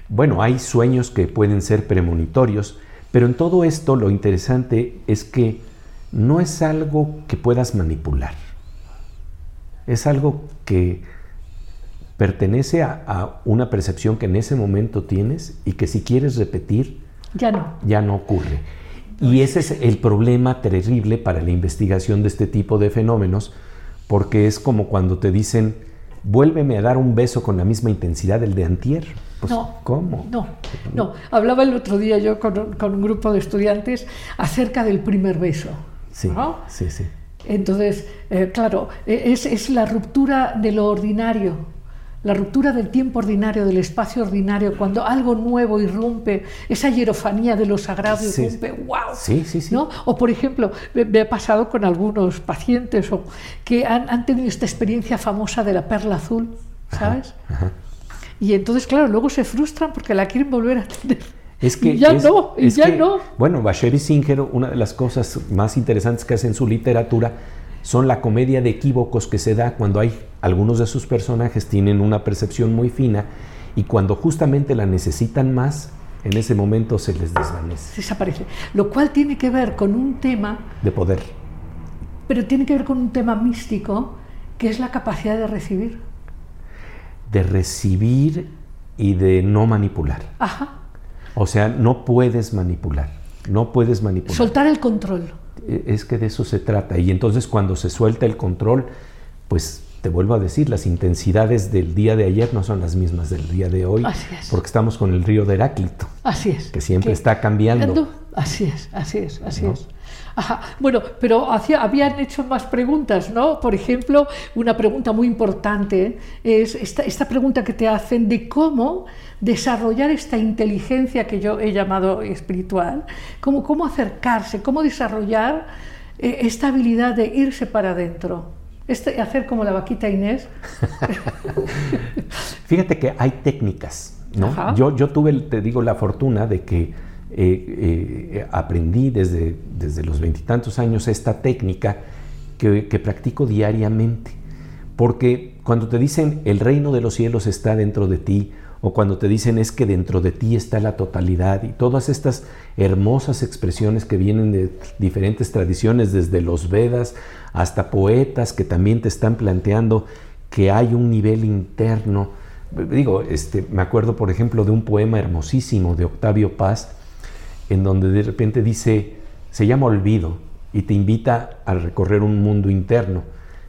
Bueno, hay sueños que pueden ser premonitorios, pero en todo esto lo interesante es que no es algo que puedas manipular. Es algo que pertenece a, a, una percepción que en ese momento tienes y que si quieres repetir, ya no. Ya no ocurre. Y ese es el problema terrible para la investigación de este tipo de fenómenos, porque es como cuando te dicen, vuélveme a dar un beso con la misma intensidad del de antier. Pues, no, ¿cómo? No, no. Hablaba el otro día yo con, un grupo de estudiantes acerca del primer beso. Sí, sí, sí. Entonces, eh, claro, e, es, es la ruptura de lo ordinario la ruptura del tiempo ordinario, del espacio ordinario, cuando algo nuevo irrumpe, esa hierofanía de lo sagrado irrumpe, wow. Sí, sí, sí. ¿no? O por ejemplo, me, ha pasado con algunos pacientes o, que han, tenido esta experiencia famosa de la perla azul, ¿sabes? Y entonces, claro, luego se frustran porque la quieren volver a tener. Es que y ya no, y ya no. Bueno, Bashir Singer, una de las cosas más interesantes que hace en su literatura, son la comedia de equívocos que se da cuando hay algunos de sus personajes tienen una percepción muy fina y cuando justamente la necesitan más, en ese momento se les desvanece. Desaparece. Lo cual tiene que ver con un tema... De poder. Pero tiene que ver con un tema místico, que es la capacidad de recibir. De recibir y de no manipular. Ajá. O sea, no puedes manipular. No puedes manipular. Soltar el control. E, es que de eso se trata. Y entonces cuando se suelta el control, pues te vuelvo a decir, las intensidades del día de ayer no son las mismas del día de hoy, porque estamos con el río de Heráclito, así es, que siempre está cambiando. Así es, así es, así es. Ajá. Bueno, pero hacía, habían hecho más preguntas, ¿no? Por ejemplo, una pregunta muy importante es esta, esta pregunta que te hacen de cómo desarrollar esta inteligencia que yo he llamado espiritual, cómo, cómo acercarse, cómo desarrollar eh, esta habilidad de irse para adentro. Este, hacer como la vaquita Inés. Fíjate que hay técnicas, ¿no? Yo, yo tuve, te digo, la fortuna de que eh, eh, aprendí desde, desde los veintitantos años esta técnica que, que practico diariamente. Porque cuando te dicen el reino de los cielos está dentro de ti, o cuando te dicen es que dentro de ti está la totalidad y todas estas hermosas expresiones que vienen de diferentes tradiciones, desde los Vedas hasta poetas que también te están planteando que hay un nivel interno. Digo, este, me acuerdo por ejemplo de un poema hermosísimo de Octavio Paz, en donde de repente dice, se llama Olvido y te invita a recorrer un mundo interno.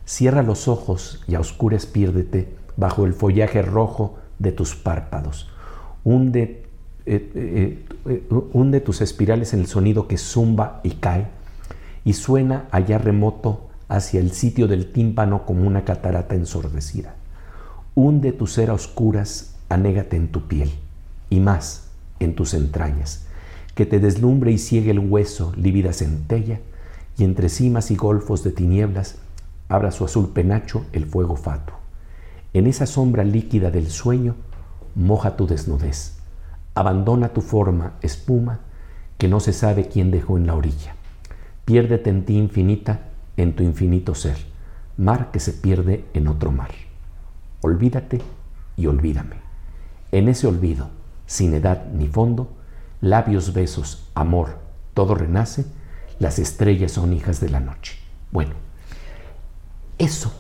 Cierra los ojos y a oscuras piérdete bajo el follaje rojo de tus párpados. Hunde, eh, eh, eh, hunde tus espirales en el sonido que zumba y cae y suena allá remoto hacia el sitio del tímpano como una catarata ensordecida. Hunde tu ser a oscuras, anégate en tu piel y más en tus entrañas, que te deslumbre y ciegue el hueso, lívida centella, y entre cimas y golfos de tinieblas abra su azul penacho el fuego fatuo. En esa sombra líquida del sueño, moja tu desnudez. Abandona tu forma, espuma, que no se sabe quién dejó en la orilla. Piérdete en ti infinita, en tu infinito ser, mar que se pierde en otro mar. Olvídate y olvídame. En ese olvido, sin edad ni fondo, labios, besos, amor, todo renace, las estrellas son hijas de la noche. Bueno, eso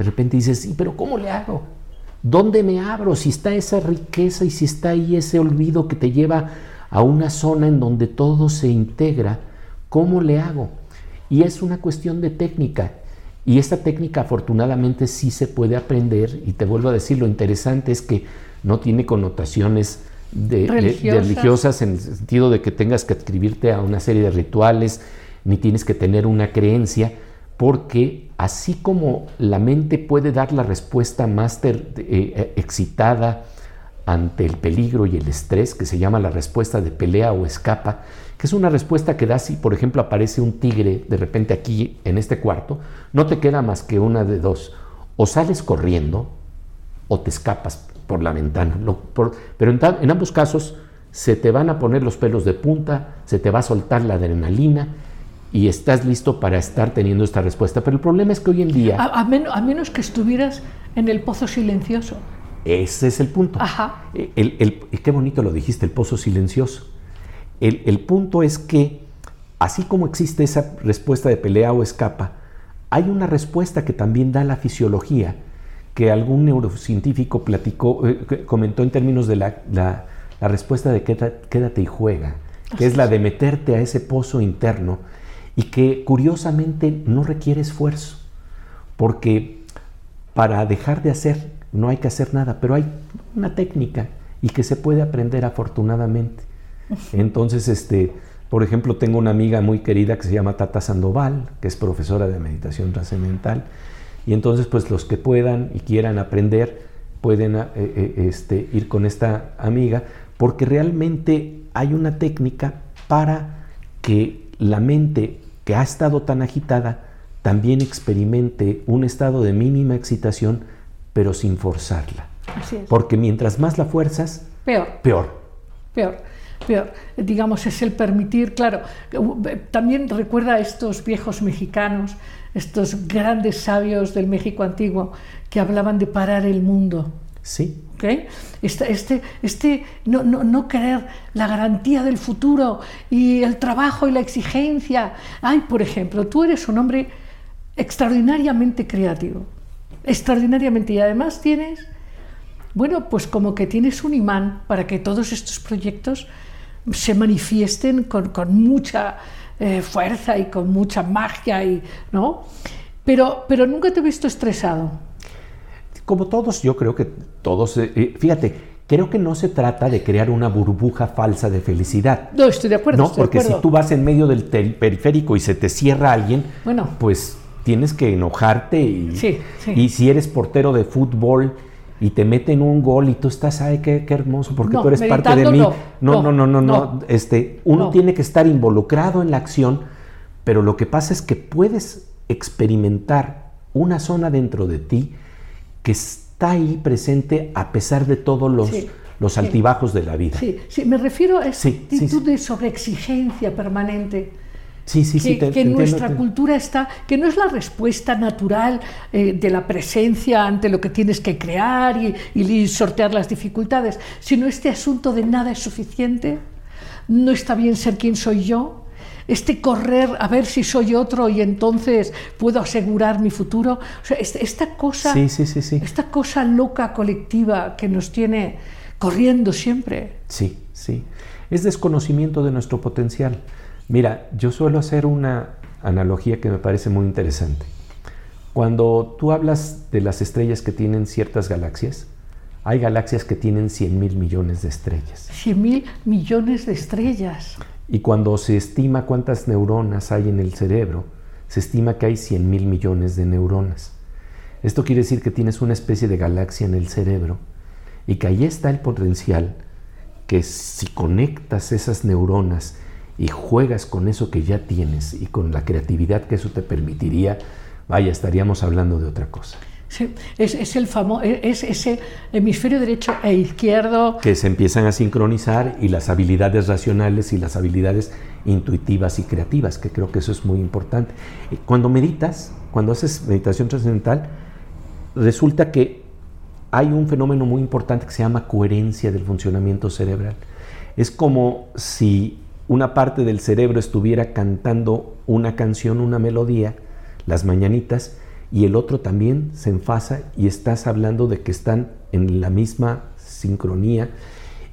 de repente dices, sí, pero ¿cómo le hago? ¿Dónde me abro? Si está esa riqueza y si está ahí ese olvido que te lleva a una zona en donde todo se integra, ¿cómo le hago? Y es una cuestión de técnica. Y esta técnica afortunadamente sí se puede aprender. Y te vuelvo a decir, lo interesante es que no tiene connotaciones de, religiosas. De, de religiosas en el sentido de que tengas que adscribirte a una serie de rituales, ni tienes que tener una creencia, porque así como la mente puede dar la respuesta más ter, eh, excitada ante el peligro y el estrés, que se llama la respuesta de pelea o escapa, que es una respuesta que da si, por ejemplo, aparece un tigre de repente aquí en este cuarto, no te queda más que una de dos, o sales corriendo o te escapas por la ventana, no, por, pero en, en ambos casos se te van a poner los pelos de punta, se te va a soltar la adrenalina, y estás listo para estar teniendo esta respuesta. Pero el problema es que hoy en día... A, a, men a menos que estuvieras en el pozo silencioso. Ese es el punto. Ajá. El, el, el, qué bonito lo dijiste, el pozo silencioso. El, el, punto es que, así como existe esa respuesta de pelea o escapa, hay una respuesta que también da la fisiología, que algún neurocientífico platicó, eh, comentó en términos de la, la, la respuesta de quédate, quédate y juega, que es la de meterte a ese pozo interno y que curiosamente no requiere esfuerzo, porque para dejar de hacer no hay que hacer nada, pero hay una técnica y que se puede aprender afortunadamente. Entonces, este, por ejemplo, tengo una amiga muy querida que se llama Tata Sandoval, que es profesora de meditación trascendental, y entonces, pues los que puedan y quieran aprender pueden eh, eh, este, ir con esta amiga, porque realmente hay una técnica para que la mente que ha estado tan agitada también experimente un estado de mínima excitación, pero sin forzarla. Así es. Porque mientras más la fuerzas, peor. Peor. Peor. Peor. Digamos, es el permitir, claro. También recuerda a estos viejos mexicanos, estos grandes sabios del México antiguo, que hablaban de parar el mundo. Sí. ¿Okay? Este, este, este no, no, no, querer la garantía del futuro y el trabajo y la exigencia. Ay, por ejemplo, tú eres un hombre extraordinariamente creativo, extraordinariamente, y además tienes, bueno, pues como que tienes un imán para que todos estos proyectos se manifiesten con, con mucha eh, fuerza y con mucha magia, y, ¿no? Pero, pero nunca te he visto estresado como todos, yo creo que todos, eh, fíjate, creo que no se trata de crear una burbuja falsa de felicidad. No, estoy de acuerdo. No, porque si tú vas en medio del periférico y se te cierra alguien, Bueno. pues tienes que enojarte y, Sí, sí. y si eres portero de fútbol y te meten un gol y tú estás, ay, qué, qué hermoso, porque No, tú eres parte de mí. no. No, no, no, no, no. Este, uno No. tiene que estar involucrado en la acción, pero lo que pasa es que puedes experimentar una zona dentro de ti que está ahí presente a pesar de todos los, Sí, los sí. altibajos de la vida. Sí, sí, me refiero a esa Sí, sí, actitud sí. de sobreexigencia permanente. Sí, sí, sí. que, te- que te en nuestra entiendo, te- cultura está, que no es la respuesta natural eh, de la presencia ante lo que tienes que crear y, y sortear las dificultades, sino este asunto de nada es suficiente, no está bien ser quien soy yo, este correr a ver si soy otro y entonces puedo asegurar mi futuro. O sea, esta cosa, Sí, sí, sí, sí. esta cosa loca colectiva que nos tiene corriendo siempre. Sí, sí. Es desconocimiento de nuestro potencial. Mira, yo suelo hacer una analogía que me parece muy interesante. Cuando tú hablas de las estrellas que tienen ciertas galaxias, hay galaxias que tienen 100 mil millones de estrellas. 100 mil millones de estrellas. Y cuando se estima cuántas neuronas hay en el cerebro, se estima que hay 100 mil millones de neuronas. Esto quiere decir que tienes una especie de galaxia en el cerebro y que ahí está el potencial que si conectas esas neuronas y juegas con eso que ya tienes y con la creatividad que eso te permitiría, vaya, estaríamos hablando de otra cosa. Sí, es, es el famo- es ese hemisferio derecho e izquierdo. Que se empiezan a sincronizar y las habilidades racionales y las habilidades intuitivas y creativas, que creo que eso es muy importante. Y Cuando meditas, cuando haces meditación trascendental, resulta que hay un fenómeno muy importante que se llama coherencia del funcionamiento cerebral. Es como si una parte del cerebro estuviera cantando una canción, una melodía, las mañanitas, y el otro también se enfasa y estás hablando de que están en la misma sincronía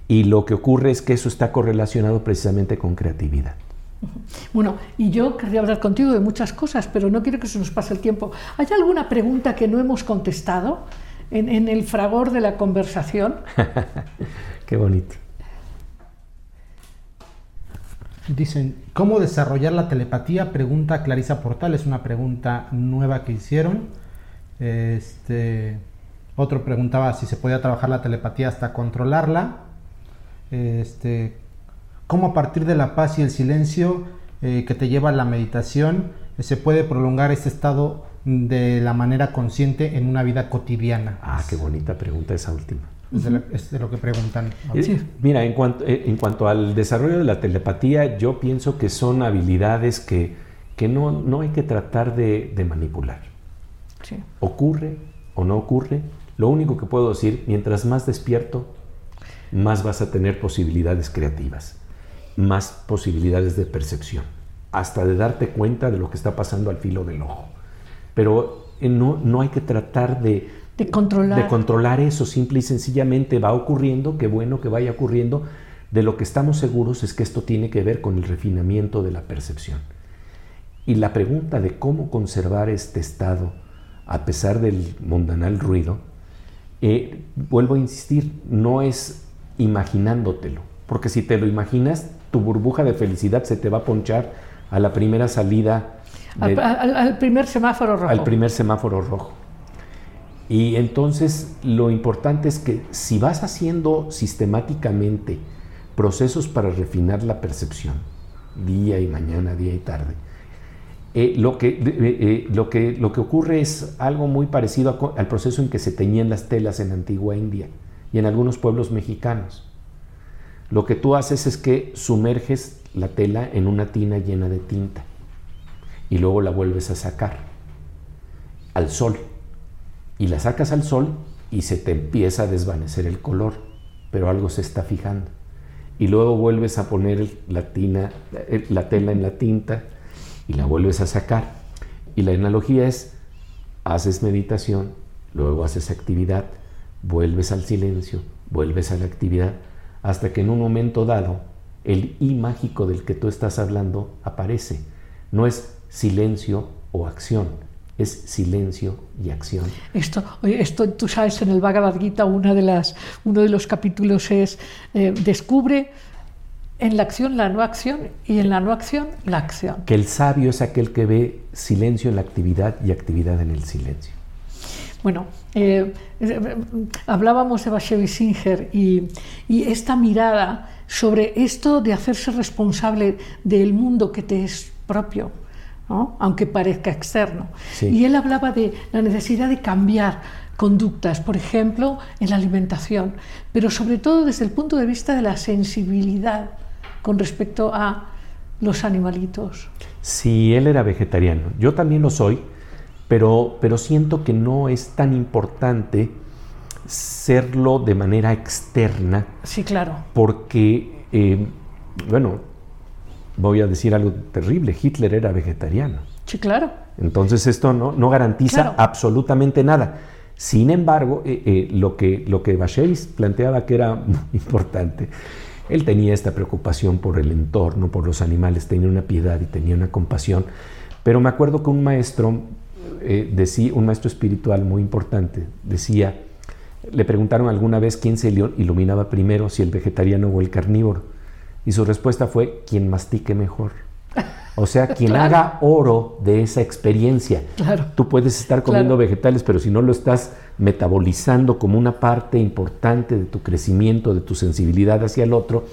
y lo que ocurre es que eso está correlacionado precisamente con creatividad. Bueno, y yo querría hablar contigo de muchas cosas, pero no quiero que se nos pase el tiempo. ¿Hay alguna pregunta que no hemos contestado en, en el fragor de la conversación? Qué bonito. Dicen, ¿cómo desarrollar la telepatía? Pregunta Clarisa Portal, es una pregunta nueva que hicieron. Este, otro preguntaba si se podía trabajar la telepatía hasta controlarla. Este, ¿Cómo a partir de la paz y el silencio eh, que te lleva a la meditación se puede prolongar este estado de la manera consciente en una vida cotidiana? Ah, qué bonita pregunta esa última. Es de, lo, es de lo que preguntan. Mira, en cuanto, eh, en cuanto al desarrollo de la telepatía, yo pienso que son habilidades que, que no, no hay que tratar de, de manipular. Sí. Ocurre o no ocurre, lo único que puedo decir, mientras más despierto, más vas a tener posibilidades creativas, más posibilidades de percepción, hasta de darte cuenta de lo que está pasando al filo del ojo. Pero eh, no, no hay que tratar de, De controlar. de controlar eso, simple y sencillamente va ocurriendo, qué bueno que vaya ocurriendo. De lo que estamos seguros es que esto tiene que ver con el refinamiento de la percepción. Y la pregunta de cómo conservar este estado a pesar del mundanal ruido, eh, vuelvo a insistir, no es imaginándotelo, porque si te lo imaginas, tu burbuja de felicidad se te va a ponchar a la primera salida, de- Al, al- al primer semáforo rojo. al primer semáforo rojo. Y entonces lo importante es que si vas haciendo sistemáticamente procesos para refinar la percepción, día y mañana, día y tarde, eh, lo, que, eh, eh, lo, que, lo que ocurre es algo muy parecido al proceso en que se teñían las telas en antigua India y en algunos pueblos mexicanos. Lo que tú haces es que sumerges la tela en una tina llena de tinta y luego la vuelves a sacar al sol. Y la sacas al sol y se te empieza a desvanecer el color, pero algo se está fijando. Y luego vuelves a poner la, tina, eh, la tela en la tinta y la vuelves a sacar. Y la analogía es, haces meditación, luego haces actividad, vuelves al silencio, vuelves a la actividad, hasta que en un momento dado el I mágico del que tú estás hablando aparece. No es silencio o acción, es silencio y acción. Esto, esto tú sabes, en el Bhagavad Gita una de las, uno de los capítulos es eh, descubre en la acción la no acción y en la no acción la acción. Que el sabio es aquel que ve silencio en la actividad y actividad en el silencio. Bueno, eh, eh, hablábamos de Bashevi Singer y, y, esta mirada sobre esto de hacerse responsable del mundo que te es propio, ¿no? aunque parezca externo. Sí. Y él hablaba de la necesidad de cambiar conductas, por ejemplo, en la alimentación, pero sobre todo desde el punto de vista de la sensibilidad con respecto a los animalitos. Sí, él era vegetariano. Yo también lo soy, pero, pero siento que no es tan importante serlo de manera externa. Sí, claro. Porque, eh, bueno, voy a decir algo terrible, Hitler era vegetariano. Sí, claro. Entonces esto no, no garantiza Claro. absolutamente nada. Sin embargo, eh, eh, lo que, lo que planteaba que era muy importante, él tenía esta preocupación por el entorno, por los animales, tenía una piedad y tenía una compasión. Pero me acuerdo que un maestro, eh, decía, un maestro espiritual muy importante, decía, le preguntaron alguna vez quién se ilu- iluminaba primero, si el vegetariano o el carnívoro. Y su respuesta fue, quien mastique mejor. O sea, quien Claro. haga oro de esa experiencia. Claro. Tú puedes estar comiendo Claro. vegetales, pero si no lo estás metabolizando como una parte importante de tu crecimiento, de tu sensibilidad hacia el otro,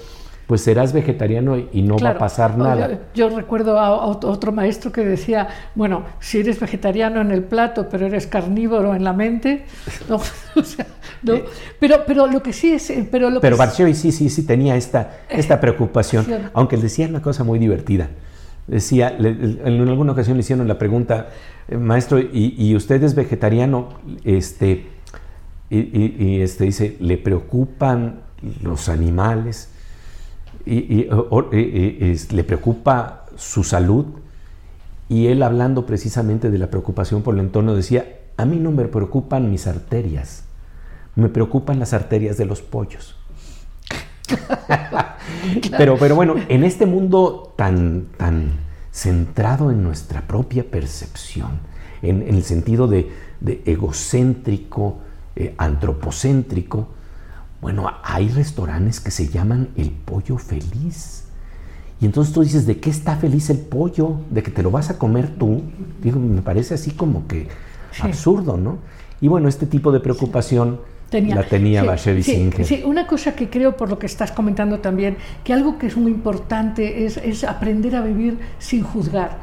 pues serás vegetariano y no va a pasar nada. Yo, yo recuerdo a, a ot- otro maestro que decía, bueno, si eres vegetariano en el plato, pero eres carnívoro en la mente, no, o sea, no. Pero, pero lo que sí es, eh, pero lo Pero que Barcioy sí, sí, sí tenía esta, esta preocupación, aunque él decía una cosa muy divertida. Decía, le- en alguna ocasión le hicieron la pregunta, "Eh, maestro, ¿y, y usted es vegetariano? Este, y, y- y, este, dice, ¿le preocupan los animales? Y, ¿Le preocupa su salud? Y él hablando precisamente de la preocupación por el entorno decía, a mí no me preocupan mis arterias, me preocupan las arterias de los pollos. pero, pero bueno, en este mundo tan, tan centrado en nuestra propia percepción, en, en el sentido de, de egocéntrico, eh, antropocéntrico, bueno, hay restaurantes que se llaman el pollo feliz. Y entonces tú dices, ¿de qué está feliz el pollo? ¿De que te lo vas a comer tú? Digo, me parece así como que Sí. absurdo, ¿no? Y bueno, este tipo de preocupación la tenía sí, Bashevi sí, sí, una cosa que creo por lo que estás comentando también, que algo que es muy importante es, es aprender a vivir sin juzgar.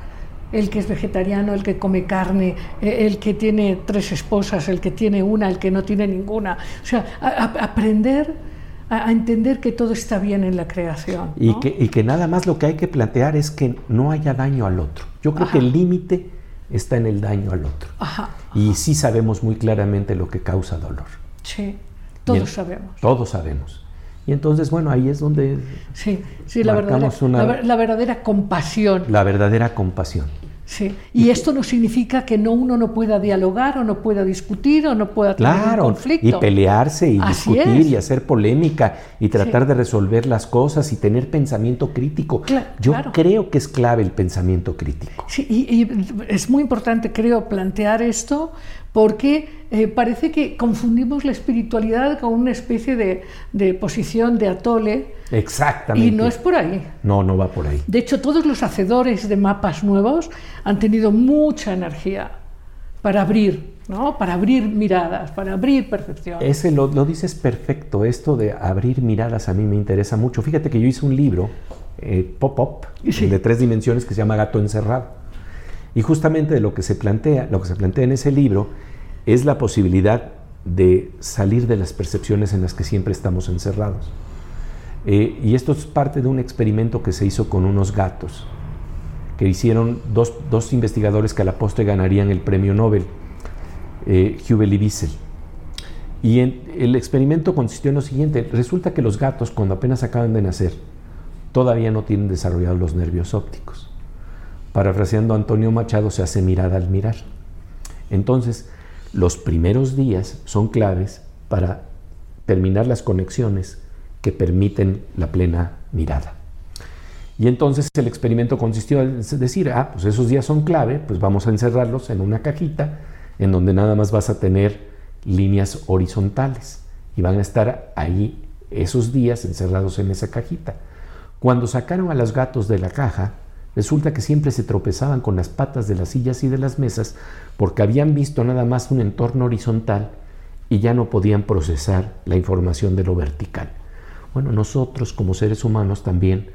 El que es vegetariano, el que come carne, eh, el que tiene tres esposas, el que tiene una, el que no tiene ninguna. O sea, a- a- aprender a, entender que todo está bien en la creación. Y, que, y que nada más lo que hay que plantear es que no haya daño al otro. Yo creo Ajá. que el límite está en el daño al otro. Ajá, Y sí sabemos muy claramente lo que causa dolor. sí, todos sabemos. Todos sabemos. Y entonces, bueno, ahí es donde Sí, sí, la verdadera, una- la ver- la verdadera compasión. la verdadera compasión. Sí. Y esto no significa que no uno no pueda dialogar o no pueda discutir o no pueda tener un Claro, conflicto. y pelearse y Así discutir es. y hacer polémica y tratar Sí. de resolver las cosas y tener pensamiento crítico. Cla- Yo claro. creo que es clave el pensamiento crítico. Sí, y, y es muy importante, creo, plantear esto porque eh, parece que confundimos la espiritualidad con una especie de, de posición de atole Exactamente. y no es por ahí. No, no va por ahí. De hecho, todos los hacedores de mapas nuevos han tenido mucha energía para abrir, ¿no? Para abrir miradas, para abrir percepciones. Ese lo, lo dices perfecto, esto de abrir miradas a mí me interesa mucho. Fíjate que yo hice un libro, eh, Pop-Up, Sí. de tres dimensiones que se llama Gato Encerrado. Y justamente de lo que se plantea, lo que se plantea en ese libro es la posibilidad de salir de las percepciones en las que siempre estamos encerrados. Eh, y esto es parte de un experimento que se hizo con unos gatos, que hicieron dos, dos investigadores que a la postre ganarían el premio Nobel, eh, Hubel y Wiesel. Y el experimento consistió en lo siguiente, resulta que los gatos cuando apenas acaban de nacer todavía no tienen desarrollados los nervios ópticos. Parafraseando a Antonio Machado, se hace mirada al mirar. Entonces, los primeros días son claves para terminar las conexiones que permiten la plena mirada. Y entonces el experimento consistió en decir, ah, pues esos días son clave, pues vamos a encerrarlos en una cajita en donde nada más vas a tener líneas horizontales y van a estar ahí esos días encerrados en esa cajita. Cuando sacaron a los gatos de la caja, resulta que siempre se tropezaban con las patas de las sillas y de las mesas porque habían visto nada más un entorno horizontal y ya no podían procesar la información de lo vertical. Bueno, nosotros como seres humanos también,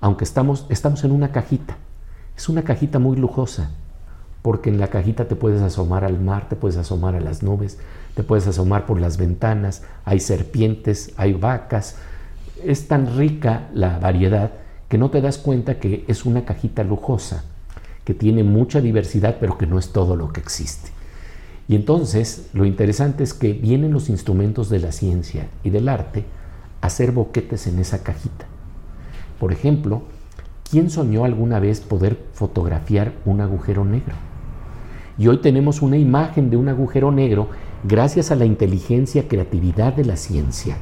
aunque estamos, estamos en una cajita, es una cajita muy lujosa, porque en la cajita te puedes asomar al mar, te puedes asomar a las nubes, te puedes asomar por las ventanas, hay serpientes, hay vacas, es tan rica la variedad que no te das cuenta que es una cajita lujosa, que tiene mucha diversidad, pero que no es todo lo que existe. Y entonces lo interesante es que vienen los instrumentos de la ciencia y del arte a hacer boquetes en esa cajita. Por ejemplo, ¿quién soñó alguna vez poder fotografiar un agujero negro? Y hoy tenemos una imagen de un agujero negro gracias a la inteligencia, creatividad de la ciencia,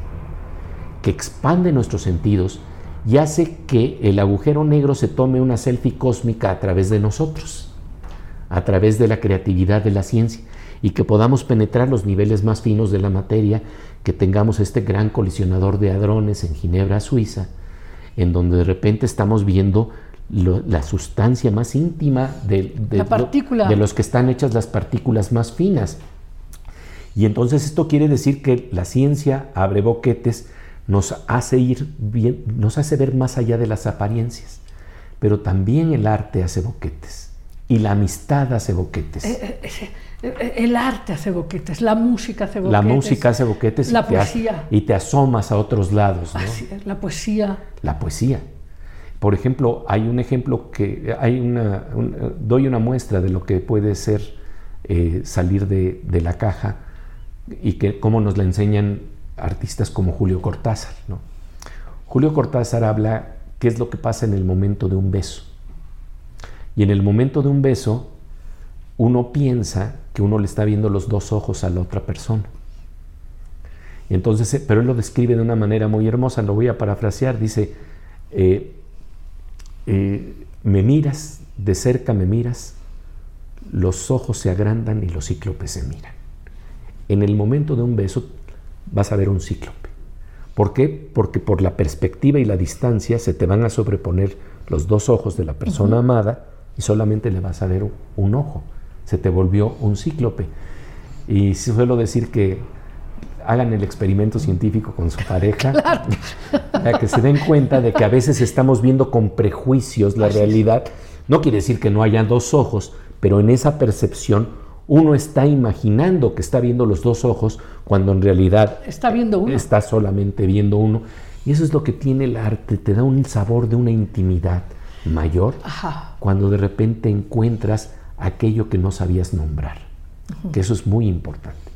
que expande nuestros sentidos y hace que el agujero negro se tome una selfie cósmica a través de nosotros, a través de la creatividad de la ciencia y que podamos penetrar los niveles más finos de la materia, que tengamos este gran colisionador de hadrones en Ginebra, Suiza, en donde de repente estamos viendo la sustancia más íntima de, de los que están hechas las partículas más finas. Y entonces esto quiere decir que la ciencia abre boquetes, nos hace ir bien, nos hace ver más allá de las apariencias, pero también el arte hace boquetes y la amistad hace boquetes. Eh, eh, eh, el arte hace boquetes, la música hace boquetes. La música hace boquetes la y, poesía. Te, y te asomas a otros lados. Así es, la poesía. La poesía. Por ejemplo, hay un ejemplo que hay una, doy una muestra de lo que puede ser salir de, de, la caja y que cómo nos la enseñan artistas como Julio Cortázar. ¿no? Julio Cortázar habla qué es lo que pasa en el momento de un beso. Y en el momento de un beso, uno piensa que uno le está viendo los dos ojos a la otra persona. Entonces, eh, pero él lo describe de una manera muy hermosa, lo voy a parafrasear, dice, eh, eh, me miras, de cerca me miras, los ojos se agrandan y los cíclopes se miran. En el momento de un beso vas a ver un cíclope. ¿Por qué? Porque por la perspectiva y la distancia se te van a sobreponer los dos ojos de la persona amada y solamente le vas a ver un ojo. Se te volvió un cíclope. Y suelo decir que hagan el experimento científico con su pareja, para que se den cuenta de que a veces estamos viendo con prejuicios la realidad. No quiere decir que no haya dos ojos, pero en esa percepción uno está imaginando que está viendo los dos ojos cuando en realidad está viendo uno. Está solamente viendo uno. Y eso es lo que tiene el arte, te da un sabor de una intimidad mayor cuando de repente encuentras aquello que no sabías nombrar. Que eso es muy importante.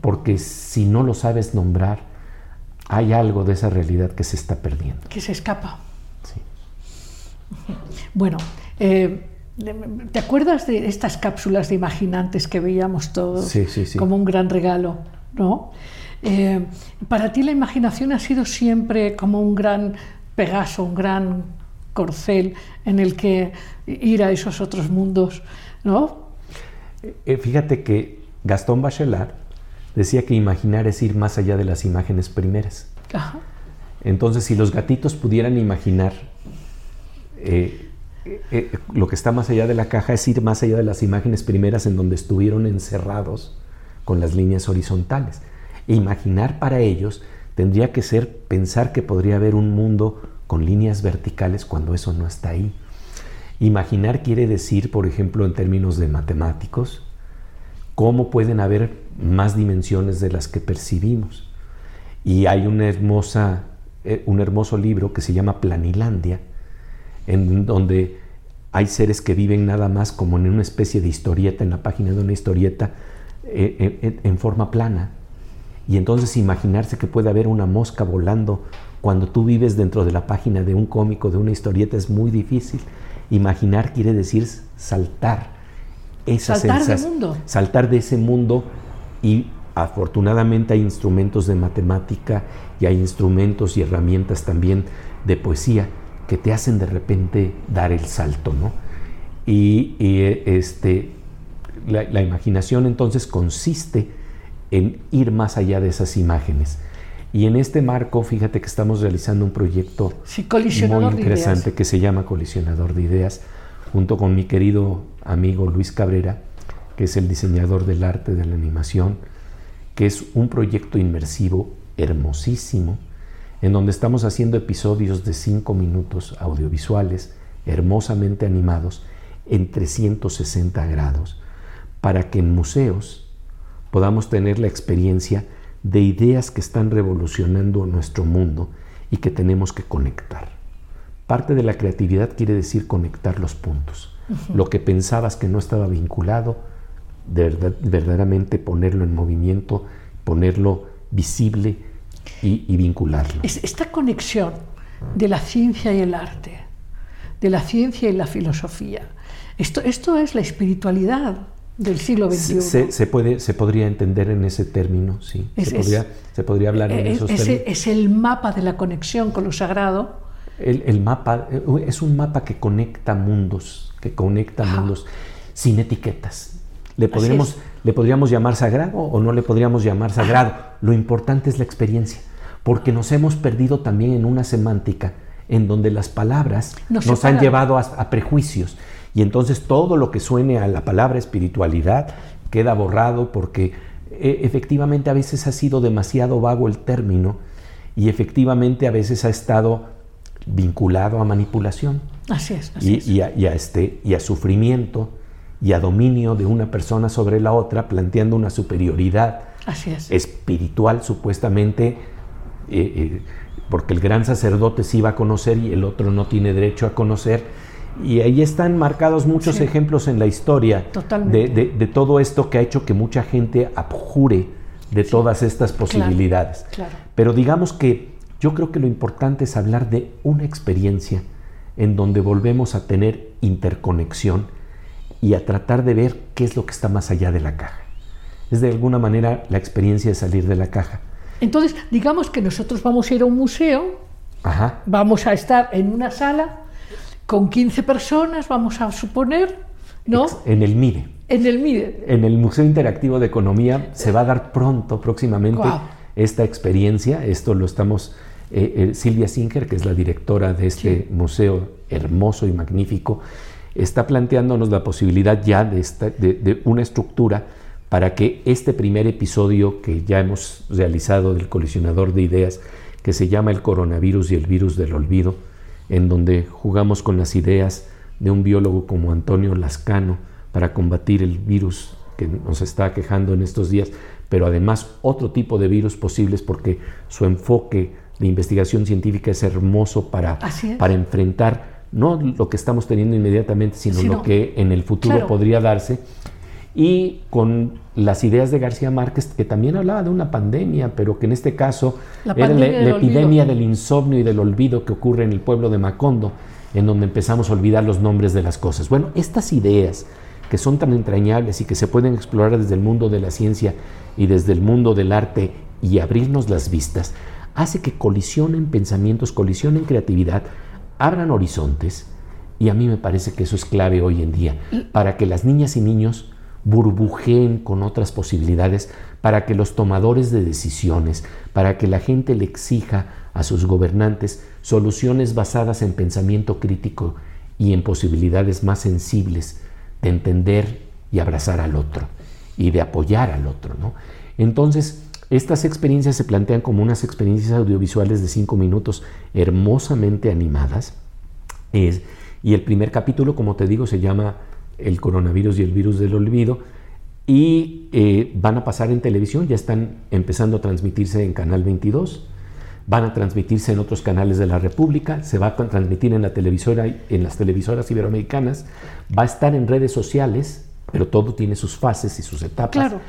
Porque si no lo sabes nombrar, hay algo de esa realidad que se está perdiendo. Que se escapa. Sí. Bueno, eh, ¿Te acuerdas de estas cápsulas de imaginantes que veíamos todos sí, sí, sí. como un gran regalo? ¿no? Eh, para ti la imaginación ha sido siempre como un gran Pegaso, un gran corcel en el que ir a esos otros mundos, ¿no? Eh, fíjate que Gastón Bachelard decía que imaginar es ir más allá de las imágenes primeras. Ajá. Entonces, si los gatitos pudieran imaginar eh, eh, eh, lo que está más allá de la caja es ir más allá de las imágenes primeras en donde estuvieron encerrados con las líneas horizontales. Imaginar para ellos tendría que ser pensar que podría haber un mundo con líneas verticales cuando eso no está ahí. Imaginar quiere decir, por ejemplo, en términos de matemáticos, cómo pueden haber más dimensiones de las que percibimos. Y hay una hermosa, eh, un hermoso libro que se llama Planilandia, en donde hay seres que viven nada más como en una especie de historieta, en la página de una historieta, eh, eh, en forma plana. Y entonces imaginarse que puede haber una mosca volando cuando tú vives dentro de la página de un cómico, de una historieta, es muy difícil. Imaginar quiere decir saltar. Esa saltar del mundo. Saltar de ese mundo y afortunadamente hay instrumentos de matemática y hay instrumentos y herramientas también de poesía que te hacen de repente dar el salto, ¿no? Y, y, este, la, la, imaginación entonces consiste en ir más allá de esas imágenes. Y en este marco, fíjate que estamos realizando un proyecto sí, muy interesante que se llama Colisionador de Ideas, junto con mi querido amigo Luis Cabrera, que es el diseñador del arte de la animación, que es un proyecto inmersivo hermosísimo, en donde estamos haciendo episodios de cinco minutos audiovisuales, hermosamente animados, en 360 grados, para que en museos podamos tener la experiencia de ideas que están revolucionando nuestro mundo y que tenemos que conectar. Parte de la creatividad quiere decir conectar los puntos. Uh -huh. Lo que pensabas que no estaba vinculado, de verdad, verdaderamente ponerlo en movimiento, ponerlo visible y, y vincularlo. Esta conexión de la ciencia y el arte, de la ciencia y la filosofía, esto, esto es la espiritualidad del siglo XXI. Se, se, puede, se podría entender en ese término, sí. Es, se, podría, se podría hablar en es, esos es, términos. Es el mapa de la conexión con lo sagrado. El, el, mapa es un mapa que conecta mundos, que conecta Ajá. mundos sin etiquetas. Le podríamos, le podríamos llamar sagrado o no le podríamos llamar sagrado. Lo importante es la experiencia, porque nos hemos perdido también en una semántica en donde las palabras nos, nos han llevado a, a prejuicios. Y entonces todo lo que suene a la palabra espiritualidad queda borrado porque eh, efectivamente a veces ha sido demasiado vago el término y efectivamente a veces ha estado vinculado a manipulación. Así es. Así y, es. Y, a, y, a, este, y a sufrimiento y a dominio de una persona sobre la otra, planteando una superioridad Así es. espiritual supuestamente, eh, eh, porque el gran sacerdote sí va a conocer y el otro no tiene derecho a conocer. Y ahí están marcados muchos Sí. ejemplos en la historia de, de- de todo esto que ha hecho que mucha gente abjure de todas estas posibilidades. claro. Pero digamos que yo creo que lo importante es hablar de una experiencia en donde volvemos a tener interconexión y a tratar de ver qué es lo que está más allá de la caja. Es de alguna manera la experiencia de salir de la caja. Entonces, digamos que nosotros vamos a ir a un museo, Ajá. vamos a estar en una sala con 15 personas, vamos a suponer, ¿no? En el MIDE. En el MIDE. En el Museo Interactivo de Economía se va a dar pronto, próximamente, esta experiencia. Esto lo estamos, eh, eh, Silvia Singer, que es la directora de este Sí. museo hermoso y magnífico, está planteándonos la posibilidad ya de, esta, de, de una estructura para que este primer episodio que ya hemos realizado del colisionador de ideas, que se llama el coronavirus y el virus del olvido, en donde jugamos con las ideas de un biólogo como Antonio Lascano para combatir el virus que nos está quejando en estos días, pero además otro tipo de virus posibles porque su enfoque de investigación científica es hermoso para, para enfrentar no lo que estamos teniendo inmediatamente, sino lo que en el futuro Claro. podría darse. Y con las ideas de García Márquez, que también hablaba de una pandemia, pero que en este caso La era la, pandemia del la epidemia del insomnio y del olvido que ocurre en el pueblo de Macondo, en donde empezamos a olvidar los nombres de las cosas. Bueno, estas ideas que son tan entrañables y que se pueden explorar desde el mundo de la ciencia y desde el mundo del arte y abrirnos las vistas, hace que colisionen pensamientos, colisionen creatividad, abran horizontes y a mí me parece que eso es clave hoy en día, para que las niñas y niños burbujeen con otras posibilidades, para que los tomadores de decisiones, para que la gente le exija a sus gobernantes soluciones basadas en pensamiento crítico y en posibilidades más sensibles de entender y abrazar al otro y de apoyar al otro. ¿no? Entonces, estas experiencias se plantean como unas experiencias audiovisuales de cinco minutos hermosamente animadas. Y el primer capítulo, como te digo, se llama El coronavirus y el virus del olvido. Y eh, van a pasar en televisión, ya están empezando a transmitirse en Canal 22, van a transmitirse en otros canales de la República, se va a transmitir en la televisora, en las televisoras iberoamericanas, va a estar en redes sociales, pero todo tiene sus fases y sus etapas. Claro.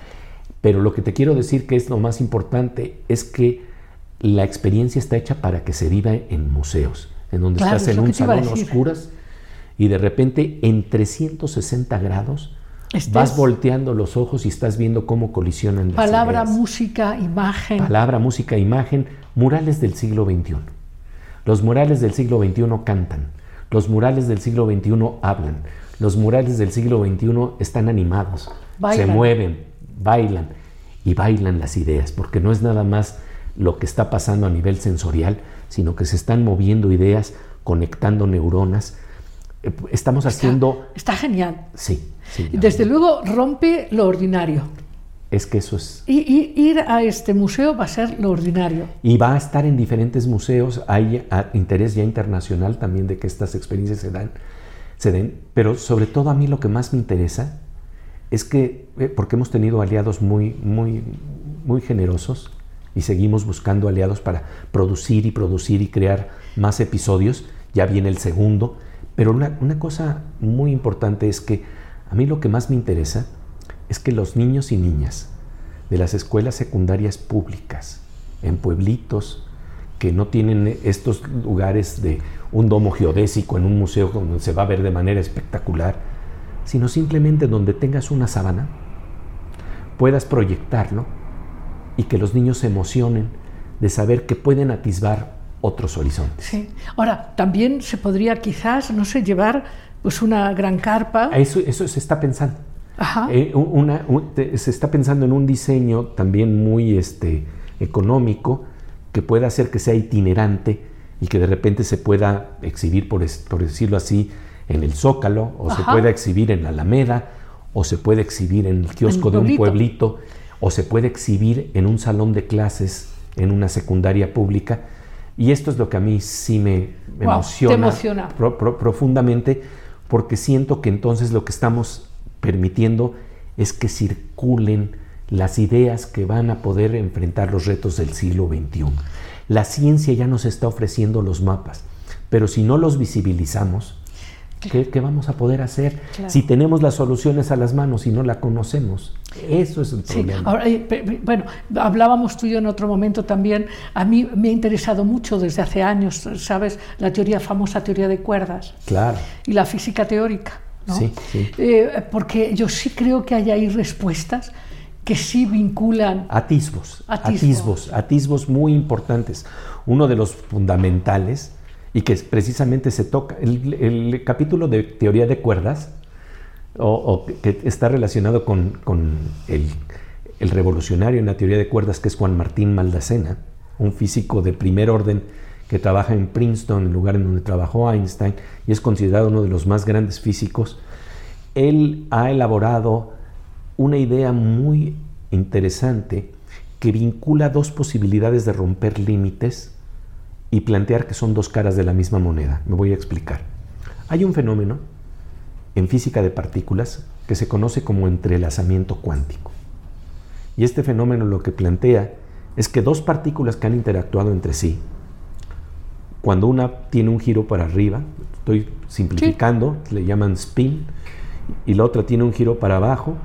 Pero lo que te quiero decir que es lo más importante es que la experiencia está hecha para que se viva en museos, en donde Claro, estás es en un salón a oscuras y de repente en 360 grados Estés- vas volteando los ojos y estás viendo cómo colisionan las Palabra, ideas. música, imagen. Palabra, música, imagen, murales del siglo XXI. Los murales del siglo XXI cantan. Los murales del siglo XXI hablan. Los murales del siglo XXI están animados, Bailan. se mueven, bailan y bailan las ideas, porque no es nada más lo que está pasando a nivel sensorial, sino que se están moviendo ideas, conectando neuronas. Eh, Estamos haciendo... Está genial. Sí, sí. Y Desde luego rompe lo ordinario. Es que eso es... Y, y ir a este museo va a ser lo ordinario. Y va a estar en diferentes museos. Hay ah, interés ya internacional también de que estas experiencias se, dan, se den. Pero sobre todo a mí lo que más me interesa es que, eh, porque hemos tenido aliados muy, muy, muy generosos y seguimos buscando aliados para producir y producir y crear más episodios. Ya viene el segundo. Pero una, una cosa muy importante es que a mí lo que más me interesa es que los niños y niñas de las escuelas secundarias públicas en pueblitos que no tienen estos lugares de un domo geodésico en un museo donde se va a ver de manera espectacular, sino simplemente donde tengas una sábana, puedas proyectarlo y que los niños se emocionen de saber que pueden atisbar otros horizontes. Sí. Ahora, también se podría quizás, no sé, llevar pues una gran carpa. Eso, eso se está pensando. Ajá. Eh, una- un- se está pensando en un diseño también muy este, económico que pueda hacer que sea itinerante y que de repente se pueda exhibir, por, es- por decirlo así, en el Zócalo, o se Ajá. pueda exhibir en la Alameda, o se puede exhibir en el kiosco de un pueblito. o se puede exhibir en un salón de clases en una secundaria pública. Y esto es lo que a mí sí me, emociona, te emociona. pro- pro- profundamente, porque siento que entonces lo que estamos permitiendo es que circulen las ideas que van a poder enfrentar los retos del siglo XXI. La ciencia ya nos está ofreciendo los mapas, pero si no los visibilizamos, ¿qué, qué vamos a poder hacer? Claro. Si tenemos las soluciones a las manos y no la conocemos, eso es el Sí, problema. ahora, eh, bueno, hablábamos tú y yo en otro momento también. A mí me ha interesado mucho desde hace años, ¿sabes? La teoría famosa teoría de cuerdas Claro, y la física teórica. ¿no? Sí, sí. Eh, porque yo sí creo que hay ahí respuestas que sí vinculan. atisbos, Atisbo. atisbos, atisbos muy importantes. Uno de los fundamentales y que precisamente se toca, el, capítulo de teoría de cuerdas, o, o que está relacionado con, con el, el revolucionario en la teoría de cuerdas, que es Juan Martín Maldacena, un físico de primer orden que trabaja en Princeton, el lugar en donde trabajó Einstein, y es considerado uno de los más grandes físicos. Él ha elaborado una idea muy interesante que vincula dos posibilidades de romper límites y plantear que son dos caras de la misma moneda. Me voy a explicar. Hay un fenómeno en física de partículas que se conoce como entrelazamiento cuántico. Y este fenómeno lo que plantea es que dos partículas que han interactuado entre sí, cuando una tiene un giro para arriba, estoy simplificando, le llaman spin, y la otra tiene un giro para abajo,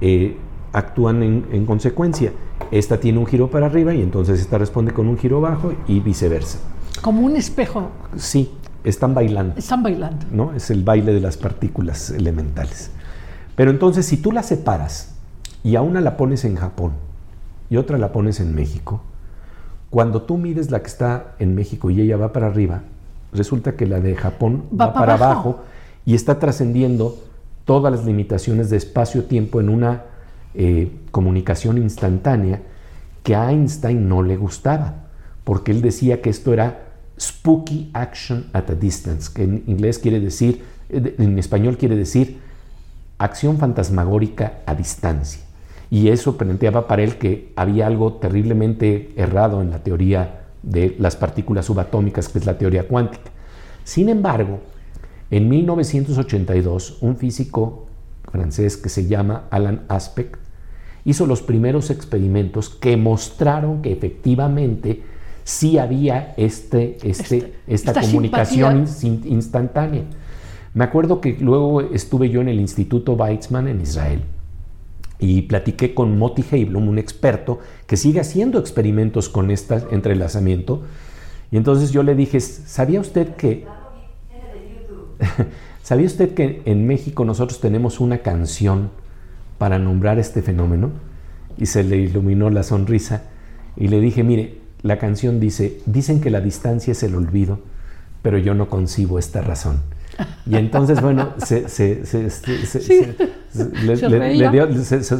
eh, actúan en, en consecuencia. Esta tiene un giro para arriba y entonces esta responde con un giro bajo y viceversa. Como un espejo, Sí, están bailando. están bailando. ¿no? Es el baile de las partículas elementales. Pero entonces, si tú las separas y a una la pones en Japón y otra la pones en México, cuando tú mides la que está en México y ella va para arriba, resulta que la de Japón Va va, para abajo y está trascendiendo todas las limitaciones de espacio-tiempo en una eh, comunicación instantánea que a Einstein no le gustaba, porque él decía que esto era spooky action at a distance, que en inglés quiere decir, eh, en español quiere decir acción fantasmagórica a distancia. Y eso planteaba para él que había algo terriblemente errado en la teoría de las partículas subatómicas, que es la teoría cuántica. Sin embargo, en 1982, un físico francés que se llama Alan Aspect hizo los primeros experimentos que mostraron que efectivamente sí había este, este, Este- esta, esta comunicación in- instantánea. Me acuerdo que luego estuve yo en el Instituto Weizmann en Israel y platiqué con Moti Heiblum, un experto que sigue haciendo experimentos con este entrelazamiento. Y entonces yo le dije, ¿sabía usted que... ¿Sabía usted que en México nosotros tenemos una canción para nombrar este fenómeno? Y se le iluminó la sonrisa y le dije, mire, la canción dice, dicen que la distancia es el olvido, pero yo no concibo esta razón. Y entonces, bueno, se, se, se, se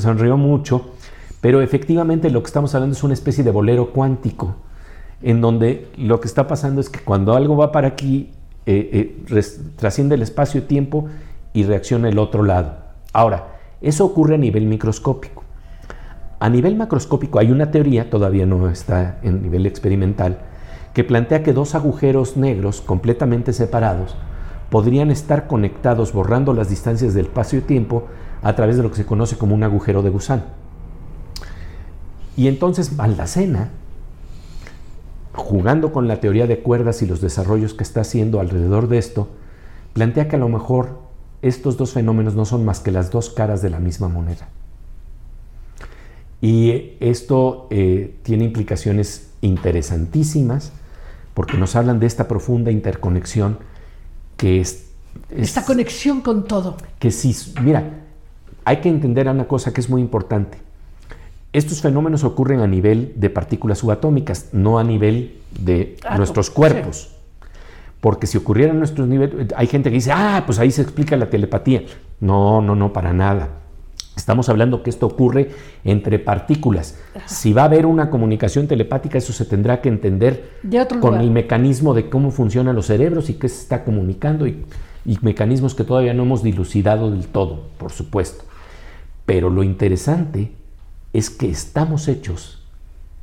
sonrió mucho, pero efectivamente lo que estamos hablando es una especie de bolero cuántico, en donde lo que está pasando es que cuando algo va para aquí, eh, eh, trasciende el espacio-tiempo y reacciona el otro lado. Ahora, eso ocurre a nivel microscópico. A nivel macroscópico hay una teoría, todavía no está en nivel experimental, que plantea que dos agujeros negros completamente separados podrían estar conectados borrando las distancias del espacio-tiempo a través de lo que se conoce como un agujero de gusano. Y entonces Maldacena, jugando con la teoría de cuerdas y los desarrollos que está haciendo alrededor de esto, plantea que a lo mejor estos dos fenómenos no son más que las dos caras de la misma moneda. Y esto eh, tiene implicaciones interesantísimas porque nos hablan de esta profunda interconexión que es, Esta conexión con todo. Que sí, mira, hay que entender una cosa que es muy importante. Estos fenómenos ocurren a nivel de partículas subatómicas, no a nivel de nuestros cuerpos. Porque si ocurriera en nuestros niveles, hay gente que dice, ah, pues ahí se explica la telepatía. No, no, no, para nada. Estamos hablando que esto ocurre entre partículas. Si va a haber una comunicación telepática, eso se tendrá que entender con el mecanismo de cómo funcionan los cerebros y qué se está comunicando y, y mecanismos que todavía no hemos dilucidado del todo, por supuesto. Pero lo interesante es que estamos hechos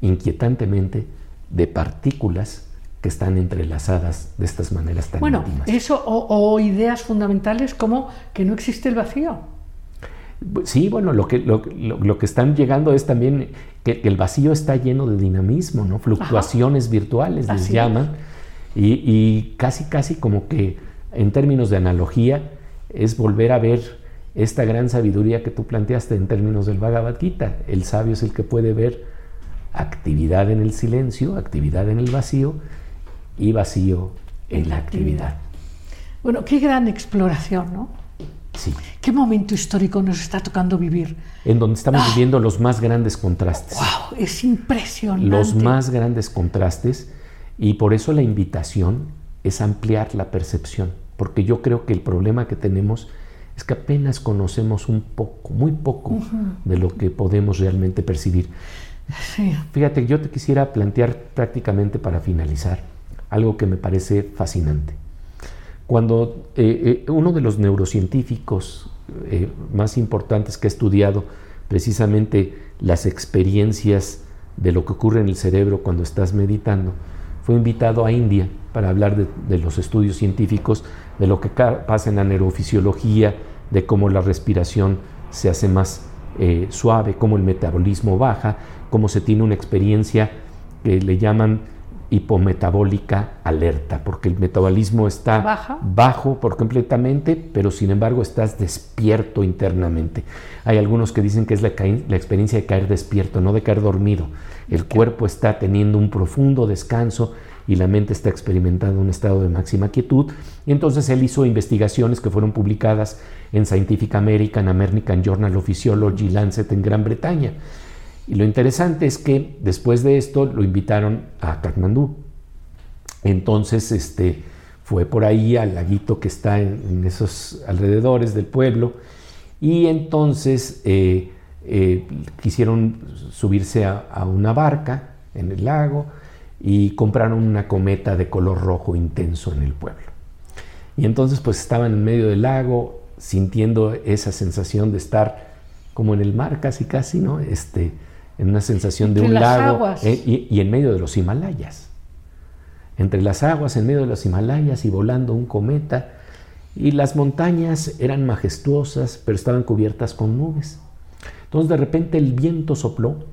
inquietantemente de partículas que están entrelazadas de estas maneras tan bueno, eso o, ideas fundamentales como que no existe el vacío. Sí, bueno, lo que, lo, que están llegando es también que, el vacío está lleno de dinamismo, ¿no? Fluctuaciones virtuales les llaman. Y, y, casi, casi como que en términos de analogía es volver a ver esta gran sabiduría que tú planteaste en términos del Bhagavad Gita. El sabio es el que puede ver actividad en el silencio, actividad en el vacío, y vacío en la actividad. Bueno, qué gran exploración, ¿no? Sí. ¿Qué momento histórico nos está tocando vivir? En donde estamos ah. viviendo los más grandes contrastes. ¡Wow! Es impresionante. Los más grandes contrastes y por eso la invitación es ampliar la percepción, porque yo creo que el problema que tenemos es que apenas conocemos un poco, muy poco de lo que podemos realmente percibir. Sí. Fíjate, yo te quisiera plantear prácticamente para finalizar algo que me parece fascinante. Cuando eh, eh, uno de los neurocientíficos eh, más importantes que ha estudiado precisamente las experiencias de lo que ocurre en el cerebro cuando estás meditando, fue invitado a India para hablar de, los estudios científicos, de lo que pasa en la neurofisiología, de cómo la respiración se hace más suave, cómo el metabolismo baja, cómo se tiene una experiencia que le llaman hipometabólica alerta, porque el metabolismo está bajo por completamente, pero sin embargo estás despierto internamente. Hay algunos que dicen que es la, experiencia de caer despierto, no de caer dormido. El cuerpo está teniendo un profundo descanso y la mente está experimentando un estado de máxima quietud. Y entonces él hizo investigaciones que fueron publicadas en Scientific American, American Journal of Physiology, Lancet en Gran Bretaña. Y lo interesante es que después de esto lo invitaron a Katmandú. Entonces este, fue por ahí al laguito que está en, esos alrededores del pueblo y entonces eh, eh, quisieron subirse a, una barca en el lago y compraron una cometa de color rojo intenso en el pueblo. Y entonces pues estaban en medio del lago sintiendo esa sensación de estar como en el mar casi casi, ¿no? Este, en una sensación de un lago eh, y, en medio de los Himalayas. Entre las aguas, en medio de los Himalayas y volando un cometa. Y las montañas eran majestuosas, pero estaban cubiertas con nubes. Entonces de repente el viento sopló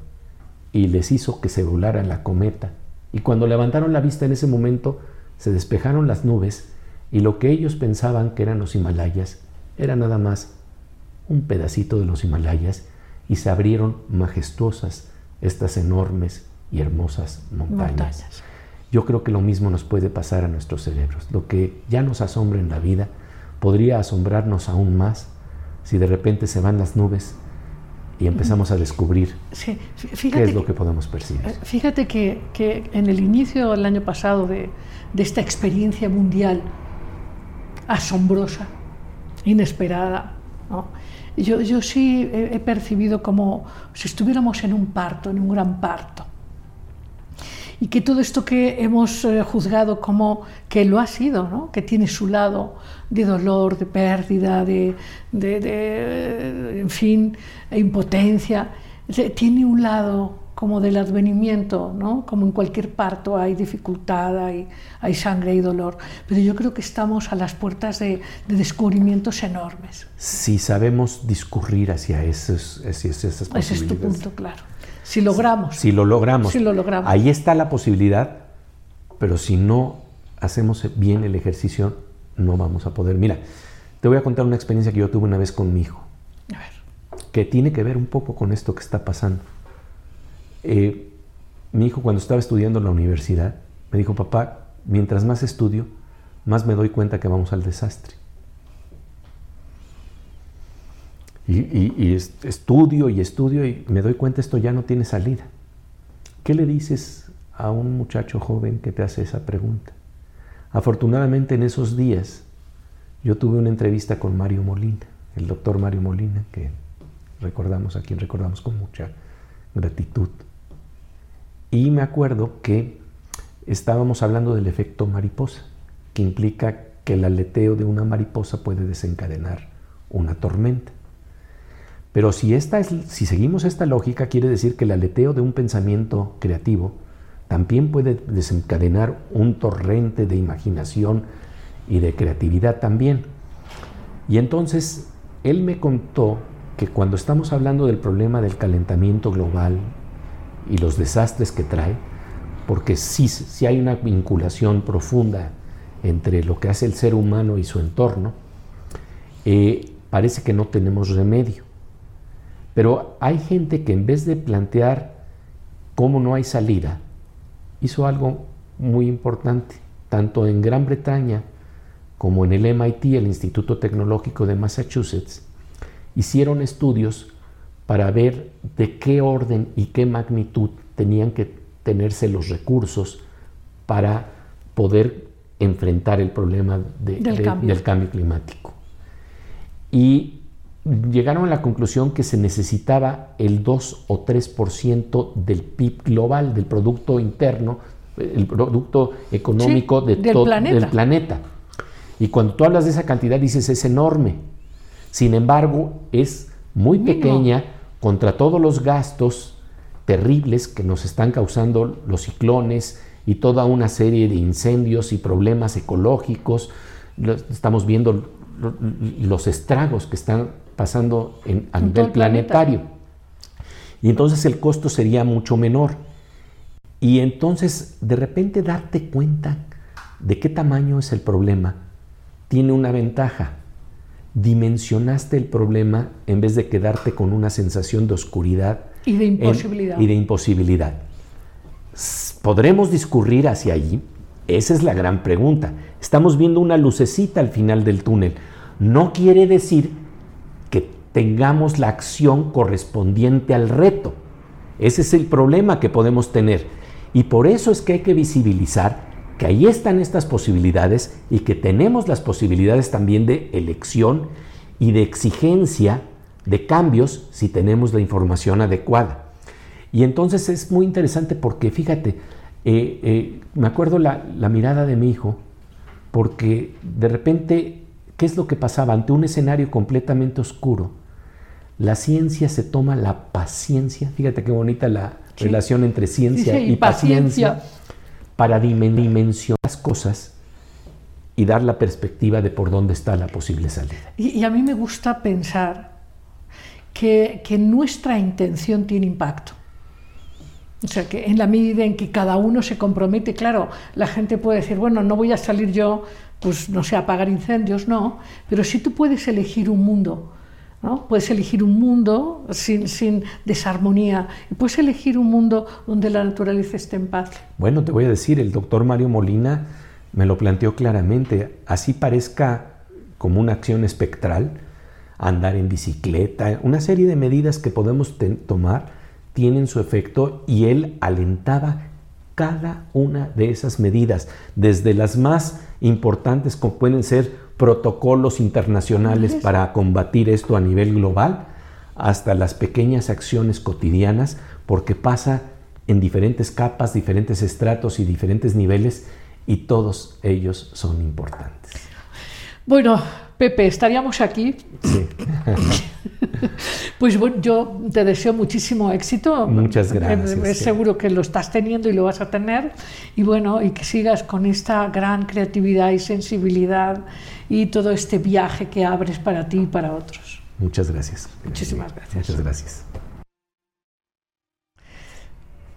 y les hizo que se volara la cometa. Y cuando levantaron la vista en ese momento, se despejaron las nubes y lo que ellos pensaban que eran los Himalayas era nada más un pedacito de los Himalayas y se abrieron majestuosas estas enormes y hermosas montañas. Yo creo que lo mismo nos puede pasar a nuestros cerebros. Lo que ya nos asombra en la vida podría asombrarnos aún más si de repente se van las nubes y empezamos a descubrir Sí, qué es lo que- que podemos percibir. eh, fíjate que, que en el inicio del año pasado de, de esta experiencia mundial asombrosa, inesperada, ¿no? Yo, yo sí he, percibido como si estuviéramos en un parto, en un gran parto. Y que todo esto que hemos eh, juzgado como que lo ha sido, ¿no? que tiene su lado de dolor, de pérdida, de, de- en fin, impotencia, tiene un lado como del advenimiento, ¿no? como en cualquier parto hay dificultad, hay, hay sangre y dolor, pero yo creo que estamos a las puertas de, de descubrimientos enormes. Si sabemos discurrir hacia, esos, hacia esas Ese es tu posibilidades. punto, claro. Si logramos. Si lo logramos. Si lo logramos. Ahí está la posibilidad, pero si no hacemos bien el ejercicio, no vamos a poder. Mira, te voy a contar una experiencia que yo tuve una vez con mi hijo, A ver. que tiene que ver un poco con esto que está pasando. Eh, mi hijo cuando estaba estudiando en la universidad me dijo, papá, mientras más estudio, más me doy cuenta que vamos al desastre. Y, y- y es- estudio y estudio y me doy cuenta esto ya no tiene salida. ¿Qué le dices a un muchacho joven que te hace esa pregunta? Afortunadamente en esos días yo tuve una entrevista con Mario Molina, el doctor Mario Molina, que recordamos, a quien recordamos con mucha gratitud. Y me acuerdo que estábamos hablando del efecto mariposa, que implica que el aleteo de una mariposa puede desencadenar una tormenta. Pero si, esta es, si seguimos esta lógica, quiere decir que el aleteo de un pensamiento creativo también puede desencadenar un torrente de imaginación y de creatividad también. Y entonces él me contó que cuando estamos hablando del problema del calentamiento global y los desastres que trae, porque sí, sí hay una vinculación profunda entre lo que hace el ser humano y su entorno, eh, parece que no tenemos remedio. Pero hay gente que en vez de plantear cómo no hay salida, hizo algo muy importante, tanto en Gran Bretaña como en el MIT, el Instituto Tecnológico de Massachusetts, hicieron estudios para ver de qué orden y qué magnitud tenían que tenerse los recursos para poder enfrentar el problema de- Del de- cambio. del cambio climático. Y llegaron a la conclusión que se necesitaba el 2 o 3% del PIB global, del Producto Interno, el Producto Económico Sí, de del todo planeta. del planeta. Y cuando tú hablas de esa cantidad dices es enorme. Sin embargo, es muy Mínimo. pequeña contra todos los gastos terribles que nos están causando los ciclones y toda una serie de incendios y problemas ecológicos. Estamos viendo lo- los estragos que están pasando en- a En nivel el planeta. planetario. Y entonces el costo sería mucho menor. Y entonces de repente darte cuenta de qué tamaño es el problema tiene una ventaja. Dimensionaste el problema en vez de quedarte con una sensación de oscuridad Y de en- imposibilidad. y de imposibilidad. S- ¿Podremos discurrir hacia allí? Esa es la gran pregunta. Estamos viendo una lucecita al final del túnel. No quiere decir que tengamos la acción correspondiente al reto. Ese es el problema que podemos tener. Y por eso es que hay que visibilizar que ahí están estas posibilidades y que tenemos las posibilidades también de elección y de exigencia de cambios si tenemos la información adecuada. Y entonces es muy interesante porque, fíjate, eh, eh, me acuerdo la, la mirada de mi hijo, porque de repente, ¿qué es lo que pasaba? Ante un escenario completamente oscuro, la ciencia se toma la paciencia, fíjate qué bonita la Sí. relación entre ciencia y, y paciencia, paciencia. Para dimen- dimensionar las cosas y dar la perspectiva de por dónde está la posible salida. Y, y a mí me gusta pensar que, que nuestra intención tiene impacto. O sea, que en la medida en que cada uno se compromete, claro, la gente puede decir, bueno, no voy a salir yo, pues no sé, a apagar incendios, no, pero sí tú puedes elegir un mundo, Puedes elegir un mundo sin, sin desarmonía, puedes elegir un mundo donde la naturaleza esté en paz. Bueno, te voy a decir, el doctor Mario Molina me lo planteó claramente, así parezca como una acción espectral, andar en bicicleta, una serie de medidas que podemos tomar tienen su efecto y él alentaba cada una de esas medidas, desde las más importantes como pueden ser protocolos internacionales para combatir esto a nivel global, hasta las pequeñas acciones cotidianas, porque pasa en diferentes capas, diferentes estratos y diferentes niveles, y todos ellos son importantes. Bueno, Pepe, estaríamos aquí. Sí. pues bueno, yo te deseo muchísimo éxito. Muchas gracias. Es seguro que lo estás teniendo y lo vas a tener. Y bueno, y que sigas con esta gran creatividad y sensibilidad y todo este viaje que abres para ti y para otros. Muchas gracias. Muchísimas gracias. Muchas gracias.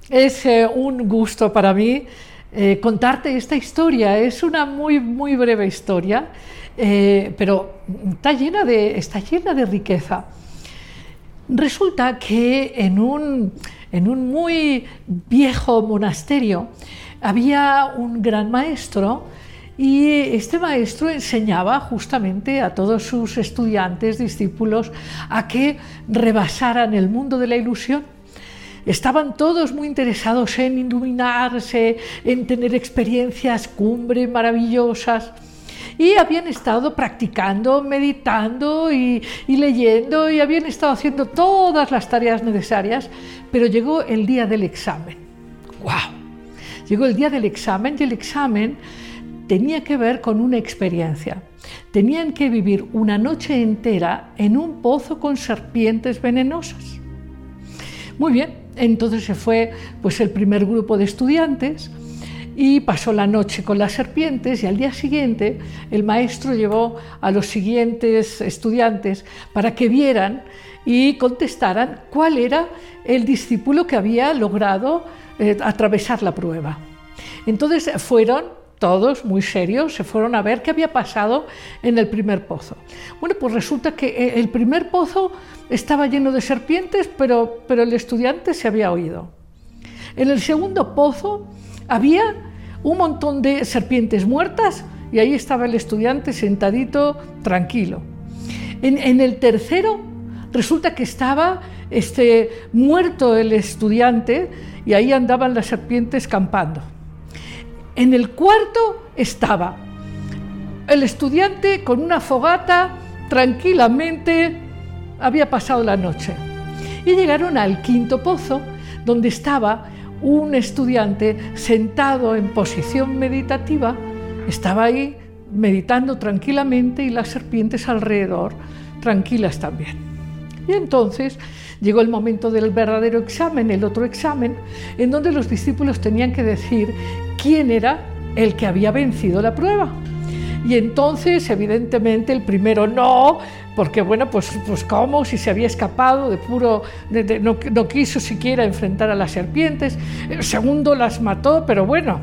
Es eh, un gusto para mí eh, contarte esta historia. Es una muy, muy breve historia, eh, pero está llena, de, está llena de riqueza. Resulta que en un, en un muy viejo monasterio había un gran maestro y este maestro enseñaba justamente a todos sus estudiantes, discípulos, a que rebasaran el mundo de la ilusión Estaban todos muy interesados en iluminarse, en tener experiencias cumbre maravillosas y habían estado practicando, meditando y, leyendo y habían estado haciendo todas las tareas necesarias, pero llegó el día del examen. ¡Wow! Llegó el día del examen y el examen tenía que ver con una experiencia. Tenían que vivir una noche entera en un pozo con serpientes venenosas. Muy bien, entonces se fue pues, el primer grupo de estudiantes y pasó la noche con las serpientes y al día siguiente el maestro llevó a los siguientes estudiantes para que vieran y contestaran cuál era el discípulo que había logrado eh, atravesar la prueba. Entonces fueron todos muy serios, se fueron a ver qué había pasado en el primer pozo. Bueno, pues resulta que eh, el primer pozo estaba lleno de serpientes, pero, pero el estudiante se había oído. En el segundo pozo había un montón de serpientes muertas y ahí estaba el estudiante sentadito, tranquilo. En, el tercero resulta que estaba este, muerto el estudiante y ahí andaban las serpientes campando. En el cuarto estaba el estudiante con una fogata tranquilamente había pasado la noche. Y llegaron al quinto pozo, donde estaba un estudiante sentado en posición meditativa, estaba ahí meditando tranquilamente y las serpientes alrededor tranquilas también. Y entonces llegó el momento del verdadero examen, el otro examen, en donde los discípulos tenían que decir quién era el que había vencido la prueba. Y entonces, evidentemente, el primero no, porque bueno, pues, pues cómo, si se había escapado de puro, no, quiso siquiera enfrentar a las serpientes. El segundo las mató, pero bueno,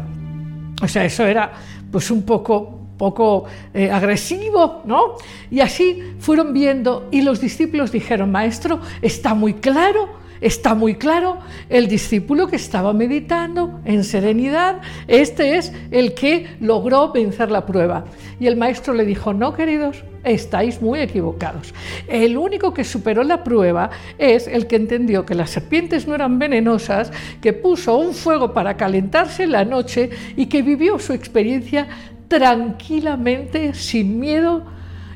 o sea, eso era pues un poco poco eh, agresivo, ¿no? Y así fueron viendo y los discípulos dijeron, maestro, está muy claro Está muy claro, el discípulo que estaba meditando en serenidad, este es el que logró vencer la prueba. Y el maestro le dijo, no queridos, estáis muy equivocados. El único que superó la prueba es el que entendió que las serpientes no eran venenosas, que puso un fuego para calentarse en la noche y que vivió su experiencia tranquilamente, sin miedo,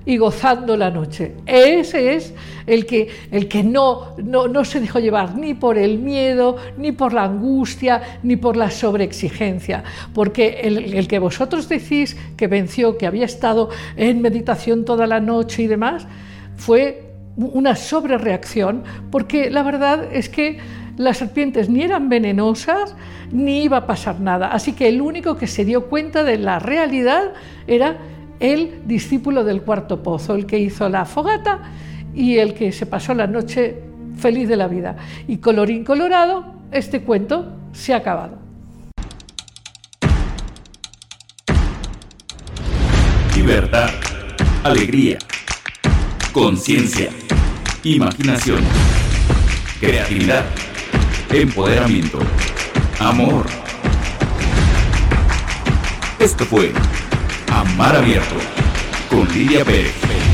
y gozando la noche. Ese es el que, el que no, no, se dejó llevar ni por el miedo, ni por la angustia, ni por la sobreexigencia. Porque el, el que vosotros decís que venció, que había estado en meditación toda la noche y demás, fue una sobrereacción, porque la verdad es que las serpientes ni eran venenosas ni iba a pasar nada. Así que el único que se dio cuenta de la realidad era el discípulo del cuarto pozo, el que hizo la fogata y el que se pasó la noche feliz de la vida. Y colorín colorado, este cuento se ha acabado. Libertad, alegría, conciencia, imaginación, creatividad, empoderamiento, amor. Esto fue Amar Abierto con Lidia Pérez.